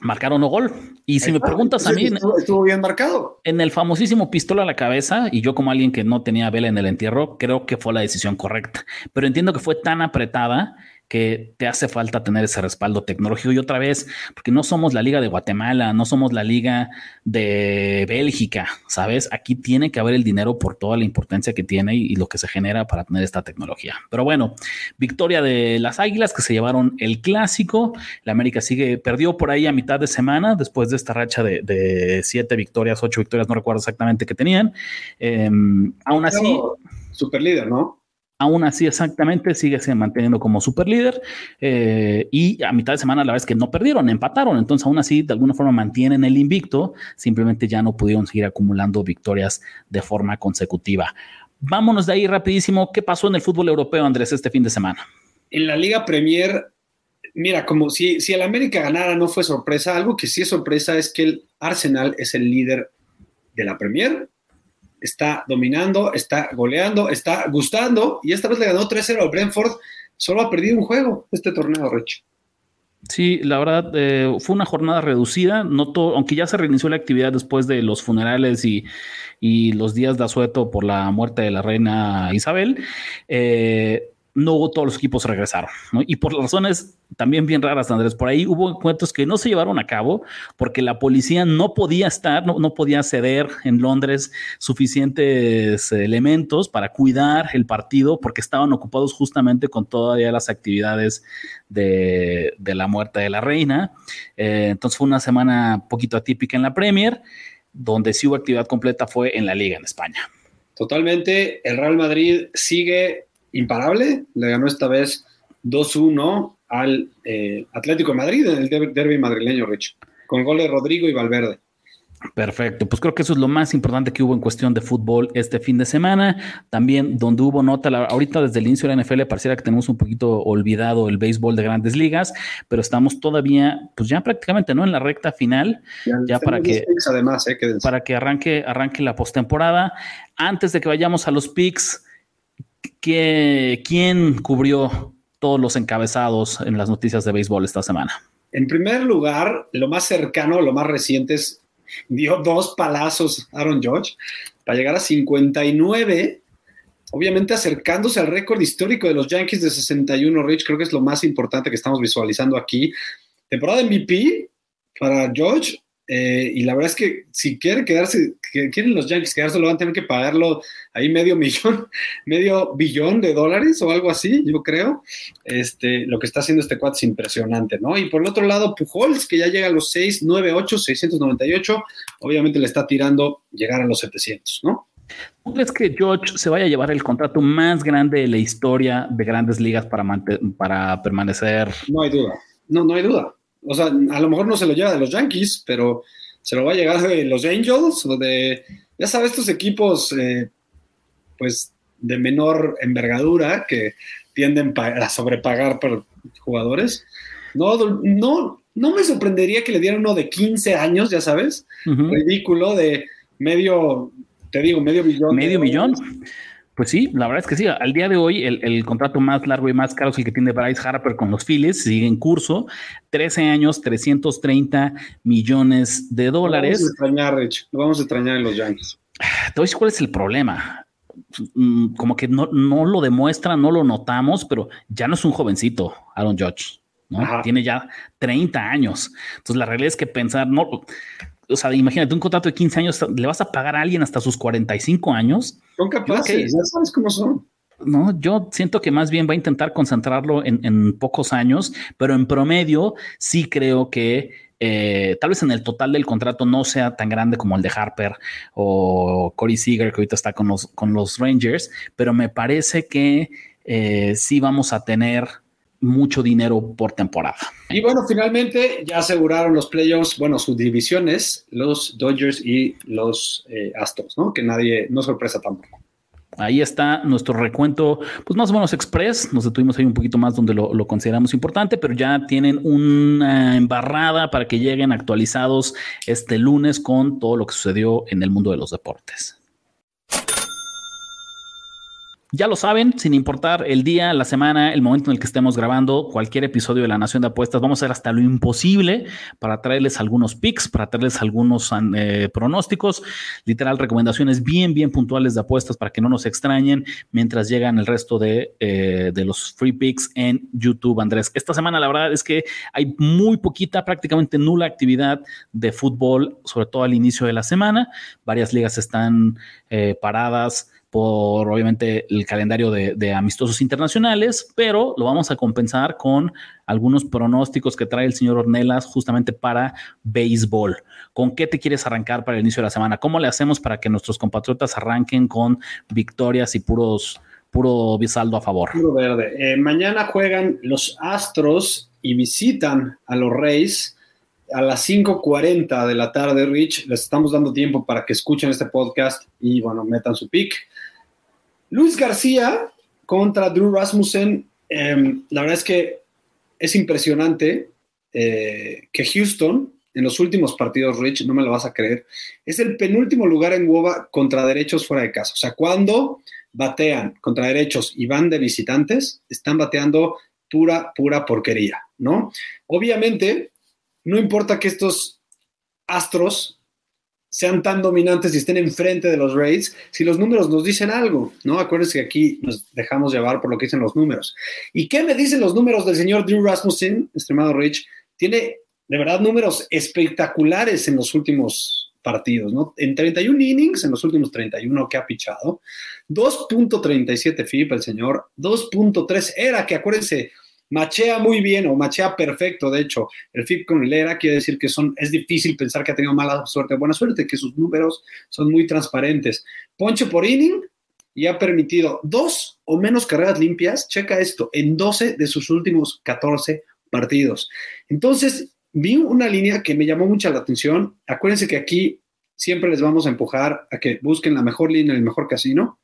marcaron no gol. Y si me preguntas a mí, estuvo, estuvo, bien marcado. En el famosísimo pistola a la cabeza, y yo como alguien que no tenía vela en el entierro, creo que fue la decisión correcta. Pero entiendo que fue tan apretada que te hace falta tener ese respaldo tecnológico. Y otra vez, porque no somos la Liga de Guatemala, no somos la Liga de Bélgica, ¿sabes? Aquí tiene que haber el dinero por toda la importancia que tiene y, lo que se genera para tener esta tecnología. Pero bueno, victoria de las Águilas que se llevaron el clásico. La América sigue, perdió por ahí a mitad de semana después de esta racha de, siete victorias, ocho victorias, no recuerdo exactamente que tenían. Eh, aún así. Super líder, ¿no? Aún así, exactamente, sigue manteniendo como super líder eh, y a mitad de semana la vez que no perdieron, empataron. Entonces, aún así, de alguna forma mantienen el invicto, simplemente ya no pudieron seguir acumulando victorias de forma consecutiva. Vámonos de ahí rapidísimo. ¿Qué pasó en el fútbol europeo, Andrés, este fin de semana? En la Liga Premier, mira, como si, si el América ganara no fue sorpresa, algo que sí es sorpresa es que el Arsenal es el líder de la Premier está dominando, está goleando, está gustando y esta vez le ganó 3-0 al Brentford. Solo ha perdido un juego este torneo, Rich. Sí, la verdad eh, fue una jornada reducida, no todo, aunque ya se reinició la actividad después de los funerales y, y los días de asueto por la muerte de la reina Isabel. Eh, no todos los equipos regresaron, ¿no? Y por razones también bien raras, Andrés, por ahí hubo encuentros que no se llevaron a cabo porque la policía no podía estar, no, no podía ceder en Londres suficientes elementos para cuidar el partido porque estaban ocupados justamente con todavía las actividades de, de la muerte de la reina. Eh, entonces fue una semana poquito atípica en la Premier, donde sí hubo actividad completa fue en la liga en España. Totalmente, el Real Madrid sigue imparable, le ganó esta vez 2-1 al eh, Atlético de Madrid en el derby madrileño, Rich, con goles de Rodrigo y Valverde. Perfecto, pues creo que eso es lo más importante que hubo en cuestión de fútbol este fin de semana. También donde hubo nota, la, ahorita desde el inicio de la NFL pareciera que tenemos un poquito olvidado el béisbol de grandes ligas, pero estamos todavía, pues ya prácticamente, ¿no? En la recta final, ya, ya para que, además, eh, para que arranque, arranque la postemporada. Antes de que vayamos a los picks, ¿qué, ¿quién cubrió todos los encabezados en las noticias de béisbol esta semana? En primer lugar, lo más cercano, lo más reciente es dio dos palazos Aaron George para llegar a 59, obviamente acercándose al récord histórico de los Yankees de 61, Rich, creo que es lo más importante que estamos visualizando aquí. Temporada MVP para George, eh, y la verdad es que si quieren quedarse, que quieren los Yankees quedarse, lo van a tener que pagarlo ahí medio millón, [LAUGHS] medio billón de dólares o algo así, yo creo. Este, lo que está haciendo este cuate es impresionante, ¿no? Y por el otro lado, Pujols, que ya llega a los 698, 698, obviamente le está tirando llegar a los 700, ¿no? ¿Tú crees que George se vaya a llevar el contrato más grande de la historia de grandes ligas para, para permanecer? No hay duda, no, no hay duda. O sea, a lo mejor no se lo lleva de los Yankees, pero se lo va a llegar de los Angels o de, ya sabes, estos equipos, eh, pues, de menor envergadura que tienden a sobrepagar por jugadores. No, no, no me sorprendería que le dieran uno de 15 años, ya sabes, uh -huh. ridículo, de medio, te digo, medio millón. Medio millón. Pues sí, la verdad es que sí. Al día de hoy, el, el, contrato más largo y más caro es el que tiene Bryce Harper con los Phillies, sigue en curso. 13 años, 330 millones de dólares. Lo vamos a extrañar, Rich. Lo vamos a extrañar en los Yankees. Te voy a cuál es el problema. Como que no, no lo demuestra, no lo notamos, pero ya no es un jovencito, Aaron Judge. ¿no? Tiene ya 30 años. Entonces, la realidad es que pensar, no, o sea, imagínate un contrato de 15 años, le vas a pagar a alguien hasta sus 45 años. Son capaces, que, ya sabes cómo son. No, yo siento que más bien va a intentar concentrarlo en, en pocos años, pero en promedio sí creo que eh, tal vez en el total del contrato no sea tan grande como el de Harper o Corey Seager, que ahorita está con los, con los Rangers, pero me parece que eh, sí vamos a tener mucho dinero por temporada. Y bueno, finalmente ya aseguraron los playoffs, bueno, sus divisiones, los Dodgers y los eh, Astros, ¿no? Que nadie, no sorpresa tampoco. Ahí está nuestro recuento, pues más o menos express. Nos detuvimos ahí un poquito más donde lo, lo, consideramos importante, pero ya tienen una embarrada para que lleguen actualizados este lunes con todo lo que sucedió en el mundo de los deportes. Ya lo saben, sin importar el día, la semana, el momento en el que estemos grabando cualquier episodio de La Nación de Apuestas, vamos a hacer hasta lo imposible para traerles algunos picks, para traerles algunos eh, pronósticos, literal, recomendaciones bien, bien puntuales de apuestas para que no nos extrañen mientras llegan el resto de, eh, de los free picks en YouTube, Andrés. Esta semana, la verdad es que hay muy poquita, prácticamente nula actividad de fútbol, sobre todo al inicio de la semana. Varias ligas están eh, paradas por obviamente el calendario de, amistosos internacionales, pero lo vamos a compensar con algunos pronósticos que trae el señor Ornelas justamente para béisbol. ¿Con qué te quieres arrancar para el inicio de la semana? ¿Cómo le hacemos para que nuestros compatriotas arranquen con victorias y puros, puro bisaldo a favor? Puro verde. Eh, mañana juegan los Astros y visitan a los Reyes a las 5.40 de la tarde, Rich. Les estamos dando tiempo para que escuchen este podcast y, bueno, metan su pick. Luis García contra Drew Rasmussen. Em, la verdad es que es impresionante eh, que Houston, en los últimos partidos, Rich, no me lo vas a creer, es el penúltimo lugar en WOBA contra derechos fuera de casa. O sea, cuando batean contra derechos y van de visitantes, están bateando pura, pura porquería, ¿no? Obviamente, no importa que estos astros sean tan dominantes y estén enfrente de los Raids, si los números nos dicen algo, ¿no? Acuérdense que aquí nos dejamos llevar por lo que dicen los números. ¿Y qué me dicen los números del señor Drew Rasmussen, estimado Rich? Tiene de verdad números espectaculares en los últimos partidos, ¿no? En 31 innings, en los últimos 31 que ha pichado, 2.37 FIP el señor, 2.3 era, que acuérdense, machea muy bien o machea perfecto, de hecho, el FIP con Hilera quiere decir que son, es difícil pensar que ha tenido mala suerte o buena suerte, que sus números son muy transparentes. Ponche por inning y ha permitido dos o menos carreras limpias, checa esto, en 12 de sus últimos 14 partidos. Entonces, vi una línea que me llamó mucho la atención. Acuérdense que aquí siempre les vamos a empujar a que busquen la mejor línea, el mejor casino.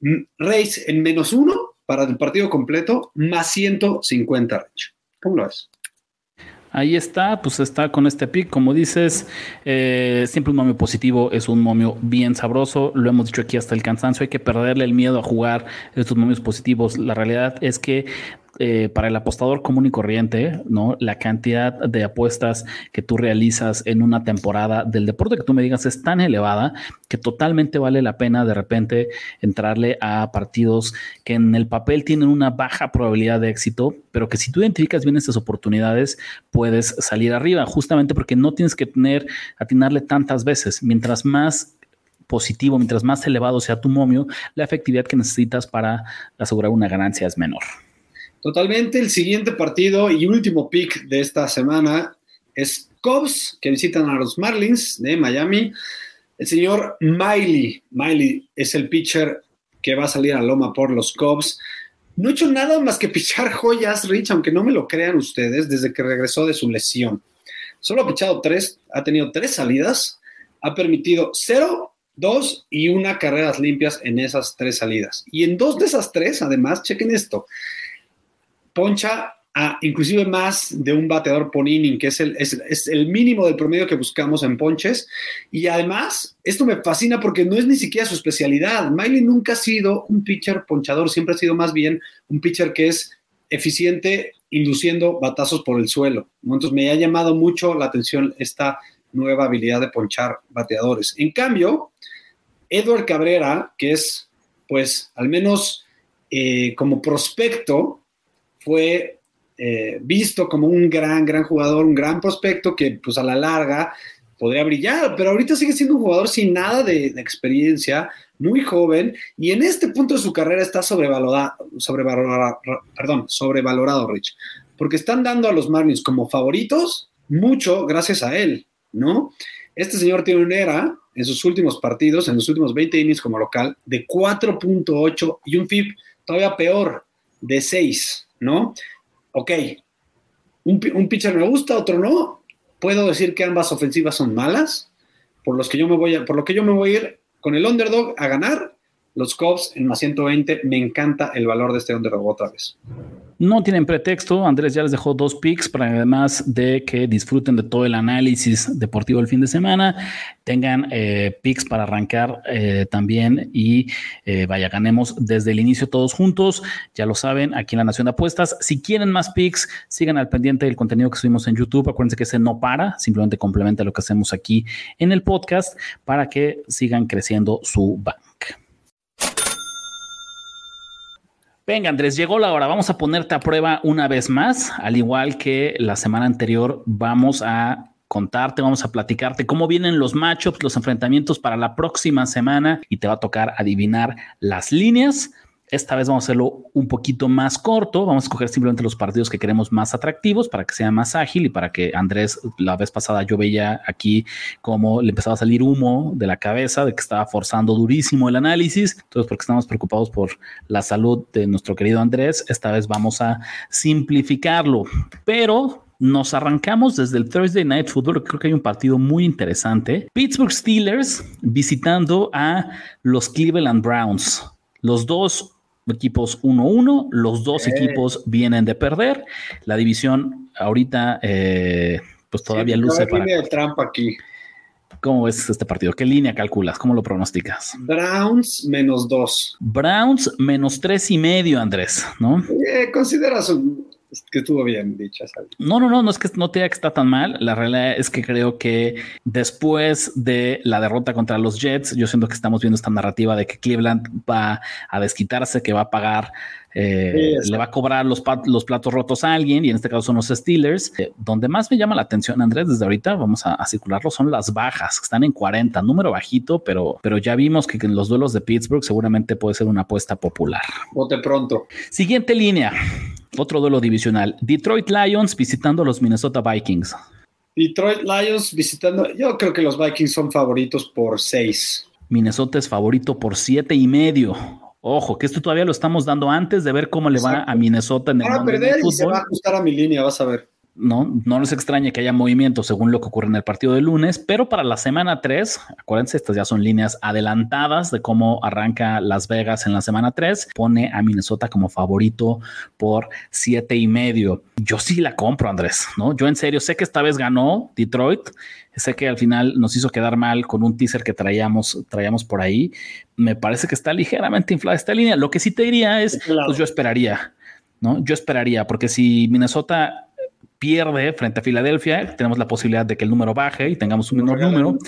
Mm, Race en menos uno para el partido completo, más 150, ¿Cómo lo ves? Ahí está, pues está con este pick, como dices, eh, siempre un momio positivo es un momio bien sabroso, lo hemos dicho aquí hasta el cansancio, hay que perderle el miedo a jugar estos momios positivos. La realidad es que eh, para el apostador común y corriente, ¿no? La cantidad de apuestas que tú realizas en una temporada del deporte que tú me digas es tan elevada que totalmente vale la pena de repente entrarle a partidos que en el papel tienen una baja probabilidad de éxito, pero que si tú identificas bien estas oportunidades, puedes salir arriba, justamente porque no tienes que tener, atinarle tantas veces. Mientras más positivo, mientras más elevado sea tu momio, la efectividad que necesitas para asegurar una ganancia es menor. Totalmente. El siguiente partido y último pick de esta semana es Cubs, que visitan a los Marlins de Miami. El señor Miley. Miley es el pitcher que va a salir a Loma por los Cubs. No ha hecho nada más que pichar joyas, Rich, aunque no me lo crean ustedes, desde que regresó de su lesión. Solo ha pichado tres, ha tenido tres salidas, ha permitido cero, dos y una carreras limpias en esas tres salidas. Y en dos de esas tres, además, chequen esto, poncha a inclusive más de un bateador por inning, que es el, mínimo del promedio que buscamos en ponches. Y además, esto me fascina porque no es ni siquiera su especialidad. Miley nunca ha sido un pitcher ponchador, siempre ha sido más bien un pitcher que es eficiente induciendo batazos por el suelo. Entonces me ha llamado mucho la atención esta nueva habilidad de ponchar bateadores. En cambio, Edward Cabrera, que es, pues, al menos eh, como prospecto, fue eh, visto como un gran, gran jugador, un gran prospecto que pues a la larga podría brillar, pero ahorita sigue siendo un jugador sin nada de, experiencia, muy joven, y en este punto de su carrera está sobrevalorado, sobrevalorado, perdón, sobrevalorado, Rich, porque están dando a los Marlins como favoritos mucho gracias a él, ¿no? Este señor tiene una era en sus últimos partidos, en los últimos 20 innings como local, de 4.8 y un FIP todavía peor, de 6. ¿No? Ok, un, pitcher me gusta, otro no. Puedo decir que ambas ofensivas son malas, por, los que yo me voy por lo que yo me voy a ir con el underdog a ganar Los Cubs en más 120, me encanta el valor de este underdog otra vez. No tienen pretexto. Andrés ya les dejó dos picks para además de que disfruten de todo el análisis deportivo del fin de semana, tengan eh, picks para arrancar eh, también y eh, vaya, ganemos desde el inicio todos juntos. Ya lo saben, aquí en la Nación de Apuestas. Si quieren más picks, sigan al pendiente del contenido que subimos en YouTube. Acuérdense que ese no para, simplemente complementa lo que hacemos aquí en el podcast para que sigan creciendo su bank. Venga, Andrés, llegó la hora. Vamos a ponerte a prueba una vez más, al igual que la semana anterior. Vamos a contarte, vamos a platicarte cómo vienen los matchups, los enfrentamientos para la próxima semana y te va a tocar adivinar las líneas. Esta vez vamos a hacerlo un poquito más corto. Vamos a escoger simplemente los partidos que queremos más atractivos para que sea más ágil y para que Andrés, la vez pasada yo veía aquí cómo le empezaba a salir humo de la cabeza, de que estaba forzando durísimo el análisis. Entonces, porque estamos preocupados por la salud de nuestro querido Andrés, esta vez vamos a simplificarlo. Pero nos arrancamos desde el Thursday Night Football. Creo que hay un partido muy interesante. Pittsburgh Steelers visitando a los Cleveland Browns. Los dos equipos 1-1, los dos equipos vienen de perder, la división ahorita eh, pues todavía luce para... de trampa aquí. ¿Cómo ves este partido? ¿Qué línea calculas? ¿Cómo lo pronosticas? Browns menos dos. Browns menos tres y medio, Andrés, ¿no? Eh, consideras un, que estuvo bien dicha. No, no, no, no es que no te diga que está tan mal. La realidad es que creo que después de la derrota contra los Jets, yo siento que estamos viendo esta narrativa de que Cleveland va a desquitarse, que va a pagar eh, le va a cobrar los, los, platos rotos a alguien, y en este caso son los Steelers. Eh, donde más me llama la atención, Andrés, desde ahorita vamos a, circularlo, son las bajas, que están en 40, número bajito, pero, pero ya vimos que en los duelos de Pittsburgh seguramente puede ser una apuesta popular. Bote pronto. Siguiente línea, otro duelo divisional. Detroit Lions visitando a los Minnesota Vikings. Detroit Lions visitando, yo creo que los Vikings son favoritos por seis. Minnesota es favorito por siete y medio. Ojo, que esto todavía lo estamos dando antes de ver cómo le va a Minnesota en el Van a perder y se va a ajustar a mi línea, vas a ver. No, no les extraña que haya movimiento según lo que ocurre en el partido de lunes, pero para la semana 3, acuérdense, estas ya son líneas adelantadas de cómo arranca Las Vegas en la semana 3, pone a Minnesota como favorito por siete y medio. Yo sí la compro, Andrés, ¿no? Yo en serio sé que esta vez ganó Detroit, Sé que al final nos hizo quedar mal con un teaser que traíamos, traíamos por ahí. Me parece que está ligeramente inflada esta línea. Lo que sí te diría es, pues yo esperaría, ¿no? Yo esperaría, porque si Minnesota pierde frente a Filadelfia, tenemos la posibilidad de que el número baje y tengamos un menor número.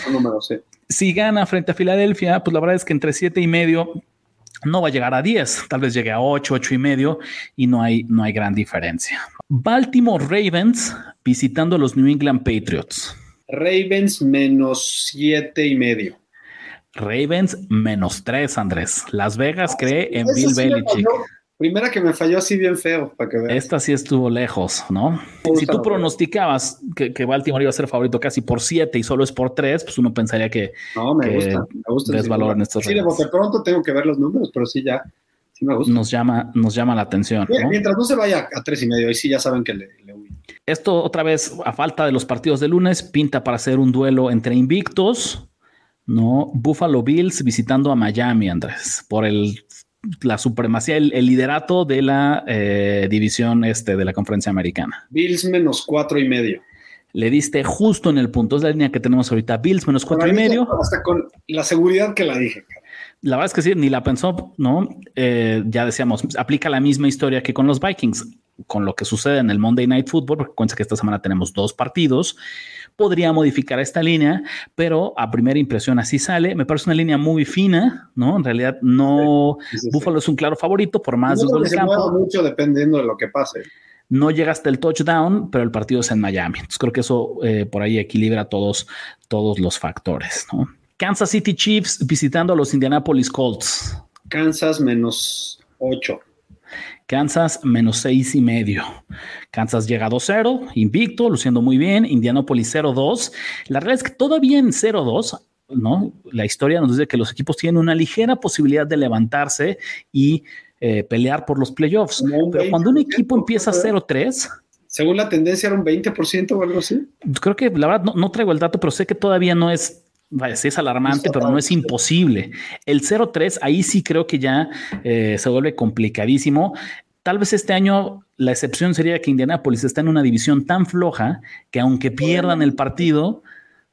Si gana frente a Filadelfia, pues la verdad es que entre siete y medio no va a llegar a 10, tal vez llegue a 8, 8 y medio y no hay, no hay gran diferencia. Baltimore Ravens visitando a los New England Patriots. Ravens menos siete y medio. Ravens menos tres, Andrés. Las Vegas cree en Bill Belichick. Primera que me falló así bien feo, para que vean. Esta sí estuvo lejos, ¿no? Si tú pronosticabas que, Baltimore iba a ser favorito casi por siete y solo es por tres, pues uno pensaría que. No, me gusta, me gusta. Estos Sí, de pronto tengo que ver los números, pero sí ya. Sí me gusta. Nos llama, nos llama la atención. Mientras no se vaya a tres y medio, ahí sí ya saben que le, le esto otra vez, a falta de los partidos de lunes, pinta para ser un duelo entre invictos, ¿no? Buffalo Bills visitando a Miami, Andrés, por el, la supremacía, el, liderato de la eh, división este de la conferencia americana. Bills menos cuatro y medio. Le diste justo en el punto, es la línea que tenemos ahorita, Bills menos cuatro y medio. Hasta con la seguridad que la dije. La verdad es que sí, ni la pensó, ¿no? Eh, ya decíamos, aplica la misma historia que con los Vikings con lo que sucede en el Monday Night Football, porque cuenta que esta semana tenemos dos partidos, podría modificar esta línea, pero a primera impresión así sale. Me parece una línea muy fina, ¿no? En realidad, no. Buffalo es un claro favorito por más de campo. mucho dependiendo de lo que pase. No llega hasta el touchdown, pero el partido es en Miami. Entonces creo que eso eh, por ahí equilibra todos, todos los factores, ¿no? Kansas City Chiefs visitando a los Indianapolis Colts. Kansas menos 8. Kansas menos seis y medio. Kansas llega a 2-0, invicto, luciendo muy bien. Indianapolis 0-2. La realidad es que todavía en 0-2, ¿no? La historia nos dice que los equipos tienen una ligera posibilidad de levantarse y eh, pelear por los playoffs. Pero cuando un equipo empieza 0-3, según la tendencia era un 20% o algo así. Creo que la verdad no, traigo el dato, pero sé que todavía no es sí es alarmante, pero no es imposible. El 0-3, ahí sí creo que ya eh, se vuelve complicadísimo. Tal vez este año la excepción sería que Indianapolis está en una división tan floja que aunque pierdan el partido,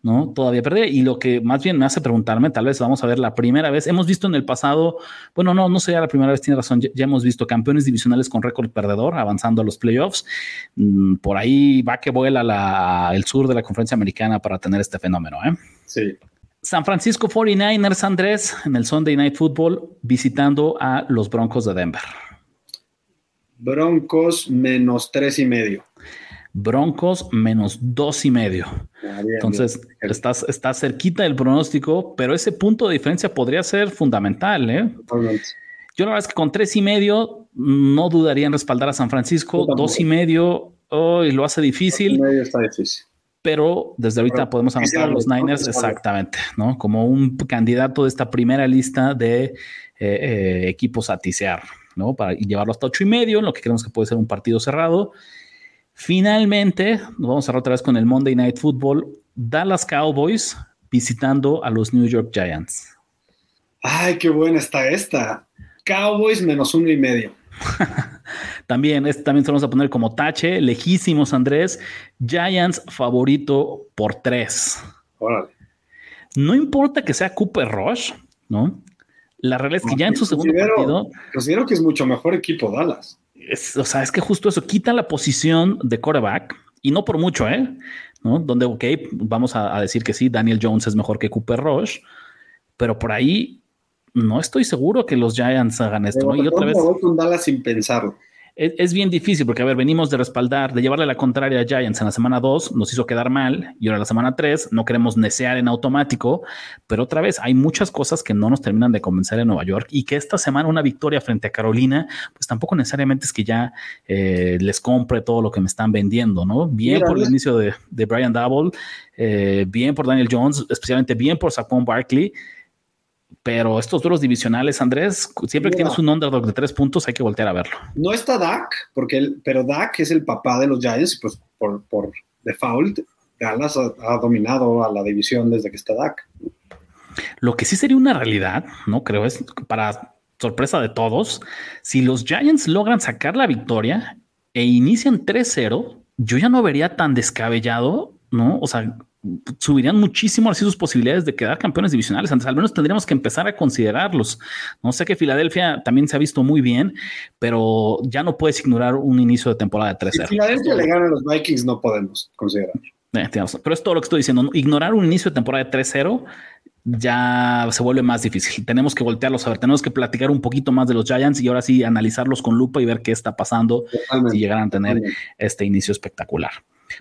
¿no? Todavía perder. Y lo que más bien me hace preguntarme, tal vez vamos a ver la primera vez. Hemos visto en el pasado, bueno, no, no sería la primera vez, tiene razón. Ya, hemos visto campeones divisionales con récord perdedor avanzando a los playoffs. Mm, por ahí va que vuela el sur de la conferencia americana para tener este fenómeno, ¿eh? Sí. San Francisco 49ers, Andrés, en el Sunday Night Football, visitando a los Broncos de Denver. Broncos menos tres y medio. Broncos menos dos y medio. Ah, Entonces, Estás, estás cerquita del pronóstico, pero ese punto de diferencia podría ser fundamental. ¿eh? Yo la verdad es que con tres y medio no dudaría en respaldar a San Francisco. Dos y medio hoy lo hace difícil. medio está difícil. Pero desde ahorita podemos anotar a los Niners exactamente, ¿no? Como un candidato de esta primera lista de eh, eh, equipos a tisear, ¿no? Para llevarlo hasta ocho y medio, en lo que creemos que puede ser un partido cerrado. Finalmente, nos vamos a cerrar otra vez con el Monday Night Football. Dallas Cowboys visitando a los New York Giants. Ay, qué buena está esta. Cowboys menos uno y medio. [LAUGHS] también, este también se vamos a poner como tache, lejísimos Andrés. Giants favorito por tres. Órale. No importa que sea Cooper Rush, ¿no? La realidad es que ya en su segundo partido. Considero que es mucho mejor equipo Dallas o sea, es que justo eso quita la posición de quarterback y no por mucho, ¿eh? ¿No? Donde, ok, vamos a, decir que sí, Daniel Jones es mejor que Cooper Rush, pero por ahí no estoy seguro que los Giants hagan esto, ¿no? Y otra vez. Dallas sin pensarlo es, bien difícil porque, a ver, venimos de respaldar, de llevarle la contraria a Giants en la semana 2, nos hizo quedar mal y ahora la semana 3 no queremos necear en automático, pero otra vez hay muchas cosas que no nos terminan de convencer en Nueva York y que esta semana una victoria frente a Carolina, pues tampoco necesariamente es que ya eh, les compre todo lo que me están vendiendo, ¿no? Bien por el inicio de, de Brian Double, eh, bien por Daniel Jones, especialmente bien por Saquon Barkley. Pero estos duros divisionales, Andrés, siempre que tienes un underdog de tres puntos, hay que voltear a verlo. No está Dak, porque él, pero Dak es el papá de los Giants, pues por, por default, Dallas ha, dominado a la división desde que está Dak. Lo que sí sería una realidad, no creo, es para sorpresa de todos, si los Giants logran sacar la victoria e inician 3-0, yo ya no vería tan descabellado, ¿no? O sea, subirían muchísimo así sus posibilidades de quedar campeones divisionales. Antes, al menos tendríamos que empezar a considerarlos. No sé que Filadelfia también se ha visto muy bien, pero ya no puedes ignorar un inicio de temporada de 3-0. Si Filadelfia le gana a los Vikings, no podemos considerar. Eh, pero es todo lo que estoy diciendo. Ignorar un inicio de temporada de 3-0 ya se vuelve más difícil. Tenemos que voltearlos a ver, tenemos que platicar un poquito más de los Giants y ahora sí analizarlos con lupa y ver qué está pasando si llegaran a tener este inicio espectacular.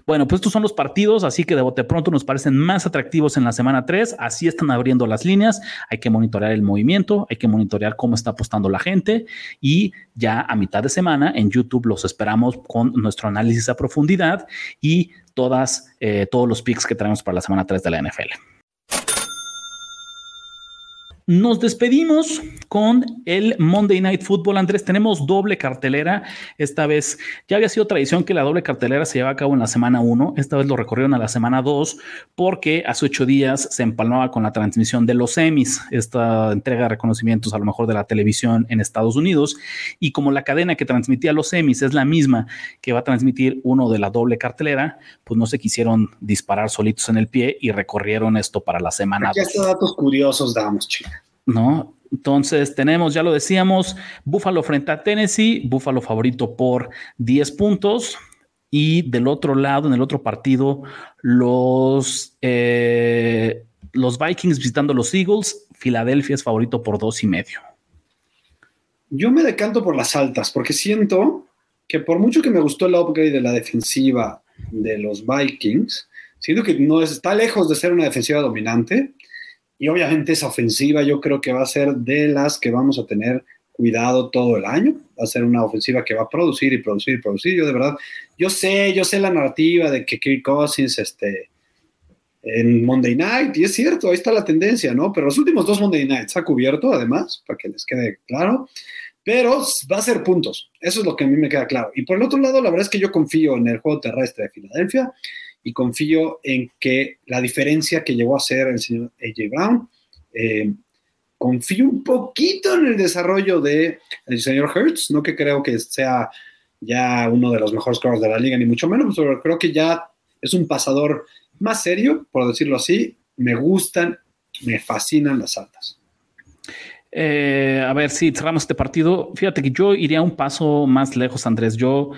Bueno, pues estos son los partidos, así que de bote pronto nos parecen más atractivos en la semana 3. Así están abriendo las líneas. Hay que monitorear el movimiento, hay que monitorear cómo está apostando la gente y ya a mitad de semana en YouTube los esperamos con nuestro análisis a profundidad y todas, eh, todos los picks que traemos para la semana 3 de la NFL. Nos despedimos con el Monday Night Football. Andrés, tenemos doble cartelera. Esta vez ya había sido tradición que la doble cartelera se llevaba a cabo en la semana 1. Esta vez lo recorrieron a la semana 2 porque hace ocho días se empalmaba con la transmisión de los Emmys, esta entrega de reconocimientos a lo mejor de la televisión en Estados Unidos. Y como la cadena que transmitía los Emmys es la misma que va a transmitir uno de la doble cartelera, pues no se quisieron disparar solitos en el pie y recorrieron esto para la semana Aquí hasta datos curiosos damos, chica. ¿No? Entonces tenemos, ya lo decíamos, Buffalo frente a Tennessee, Buffalo favorito por 10 puntos. Y del otro lado, en el otro partido, los, eh, los Vikings visitando los Eagles, Filadelfia es favorito por dos y medio. Yo me decanto por las altas, porque siento que por mucho que me gustó el upgrade de la defensiva de los Vikings, siento que no está lejos de ser una defensiva dominante y obviamente esa ofensiva yo creo que va a ser de las que vamos a tener cuidado todo el año. Va a ser una ofensiva que va a producir y producir y producir. Yo de verdad, yo sé, yo sé la narrativa de que Kirk Cousins este, en Monday Night, y es cierto, ahí está la tendencia, ¿no? Pero los últimos dos Monday Nights ha cubierto, además, para que les quede claro. Pero va a ser puntos. Eso es lo que a mí me queda claro. Y por el otro lado, la verdad es que yo confío en el juego terrestre de Filadelfia y confío en que la diferencia que llegó a ser el señor AJ Brown, eh, confío un poquito en el desarrollo del el señor Hertz, no que creo que sea ya uno de los mejores corredores de la liga, ni mucho menos, pero creo que ya es un pasador más serio, por decirlo así. Me gustan, me fascinan las altas. Eh, a ver si cerramos este partido. Fíjate que yo iría un paso más lejos, Andrés. Yo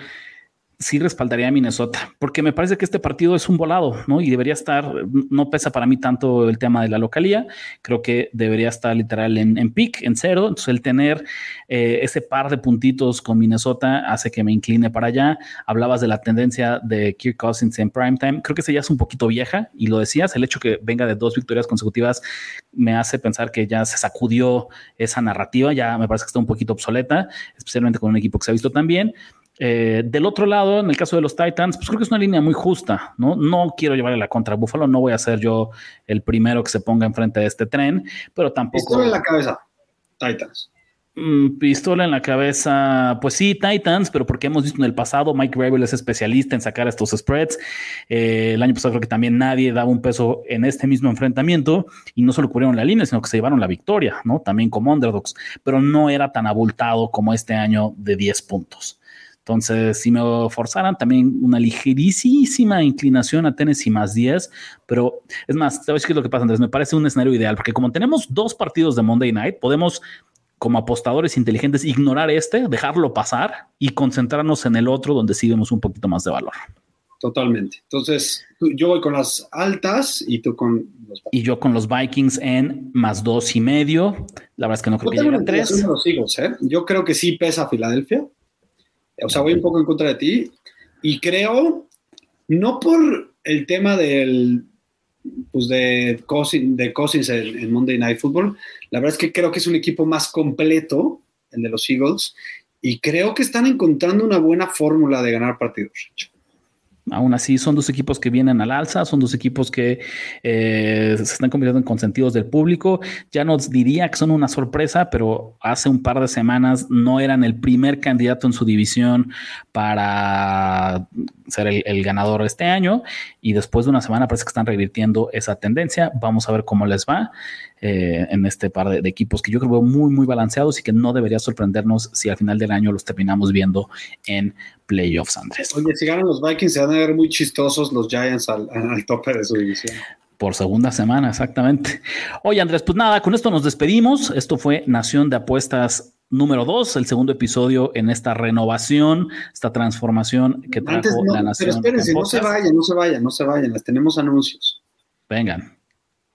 sí respaldaría a Minnesota, porque me parece que este partido es un volado, ¿no? Y debería estar, no pesa para mí tanto el tema de la localía, creo que debería estar literal en, en pick, en cero, entonces el tener eh, ese par de puntitos con Minnesota hace que me incline para allá. Hablabas de la tendencia de Kirk Cousins en primetime, creo que esa ya es un poquito vieja, y lo decías, el hecho que venga de dos victorias consecutivas me hace pensar que ya se sacudió esa narrativa, ya me parece que está un poquito obsoleta, especialmente con un equipo que se ha visto tan bien. Eh, del otro lado, en el caso de los Titans, pues creo que es una línea muy justa, ¿no? No quiero llevarle la contra a Buffalo, no voy a ser yo el primero que se ponga enfrente de este tren, pero tampoco... Pistola en la cabeza, Titans. Mm, pistola en la cabeza, pues sí, Titans, pero porque hemos visto en el pasado, Mike Gravel es especialista en sacar estos spreads. Eh, el año pasado creo que también nadie daba un peso en este mismo enfrentamiento y no solo cubrieron la línea, sino que se llevaron la victoria, ¿no? También como underdogs, pero no era tan abultado como este año de 10 puntos. Entonces, si me forzaran, también una ligerísima inclinación a Tennessee más 10, pero es más, ¿sabes qué es lo que pasa, Andrés? Me parece un escenario ideal, porque como tenemos dos partidos de Monday Night, podemos, como apostadores inteligentes, ignorar este, dejarlo pasar y concentrarnos en el otro, donde sí vemos un poquito más de valor. Totalmente. Entonces, yo voy con las altas y tú con los Y yo con los Vikings en más dos y medio. La verdad es que no creo que llegue a tres. ¿eh? Yo creo que sí pesa Filadelfia o sea, voy un poco en contra de ti y creo, no por el tema del, pues de Cousins, de Cousins en, Monday Night Football, la verdad es que creo que es un equipo más completo, el de los Eagles, y creo que están encontrando una buena fórmula de ganar partidos. Aún así, son dos equipos que vienen al alza, son dos equipos que eh, se están convirtiendo en consentidos del público. Ya nos diría que son una sorpresa, pero hace un par de semanas no eran el primer candidato en su división para ser el, ganador este año. Y después de una semana parece que están revirtiendo esa tendencia. Vamos a ver cómo les va eh, en este par de, de, equipos que yo creo muy, muy balanceados y que no debería sorprendernos si al final del año los terminamos viendo en playoffs, Andrés. Oye, si ganan los Vikings, se van a ver muy chistosos los Giants al, al tope de su división. Por segunda semana, exactamente. Oye, Andrés, pues nada, con esto nos despedimos. Esto fue Nación de Apuestas número dos, el segundo episodio en esta renovación, esta transformación que trajo la Nación. Pero espérense, no se vayan, no se vayan, no se vayan, les tenemos anuncios. Vengan.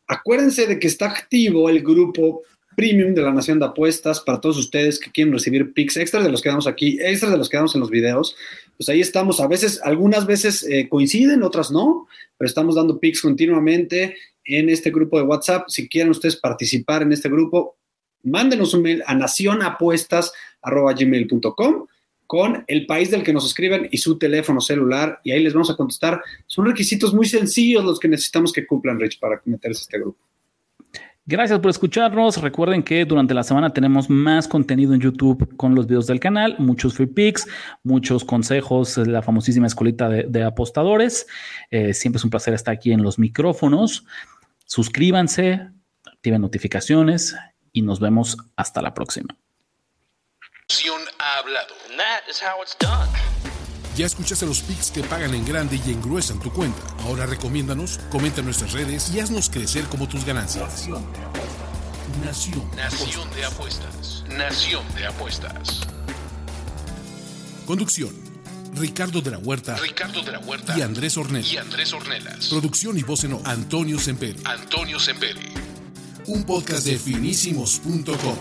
Acuérdense de que está activo el grupo premium de la Nación de Apuestas para todos ustedes que quieren recibir picks extras de los que damos aquí, extras de los que damos en los videos. Pues ahí estamos, a veces, algunas veces eh, coinciden, otras no, pero estamos dando picks continuamente en este grupo de WhatsApp. Si quieren ustedes participar en este grupo, mándenos un mail a nacionapuestas.gmail.com con el país del que nos escriben y su teléfono celular y ahí les vamos a contestar. Son requisitos muy sencillos los que necesitamos que cumplan, Rich, para meterse a este grupo. Gracias por escucharnos. Recuerden que durante la semana tenemos más contenido en YouTube con los videos del canal, muchos free picks, muchos consejos, la famosísima escuelita de, apostadores. Eh, siempre es un placer estar aquí en los micrófonos. Suscríbanse, activen notificaciones y nos vemos hasta la próxima. Ha hablado. Ya escuchaste los picks que pagan en grande y engruesan tu cuenta. Ahora recomiéndanos, comenta en nuestras redes y haznos crecer como tus ganancias. Nación. Nación de apuestas. Nación de apuestas. Conducción. Ricardo de la Huerta. Ricardo de la Huerta. Y Andrés Ornelas. Y Andrés Ornelas. Producción y voz en off. Antonio Semperi. Antonio Semperi. Un podcast de finísimos.com.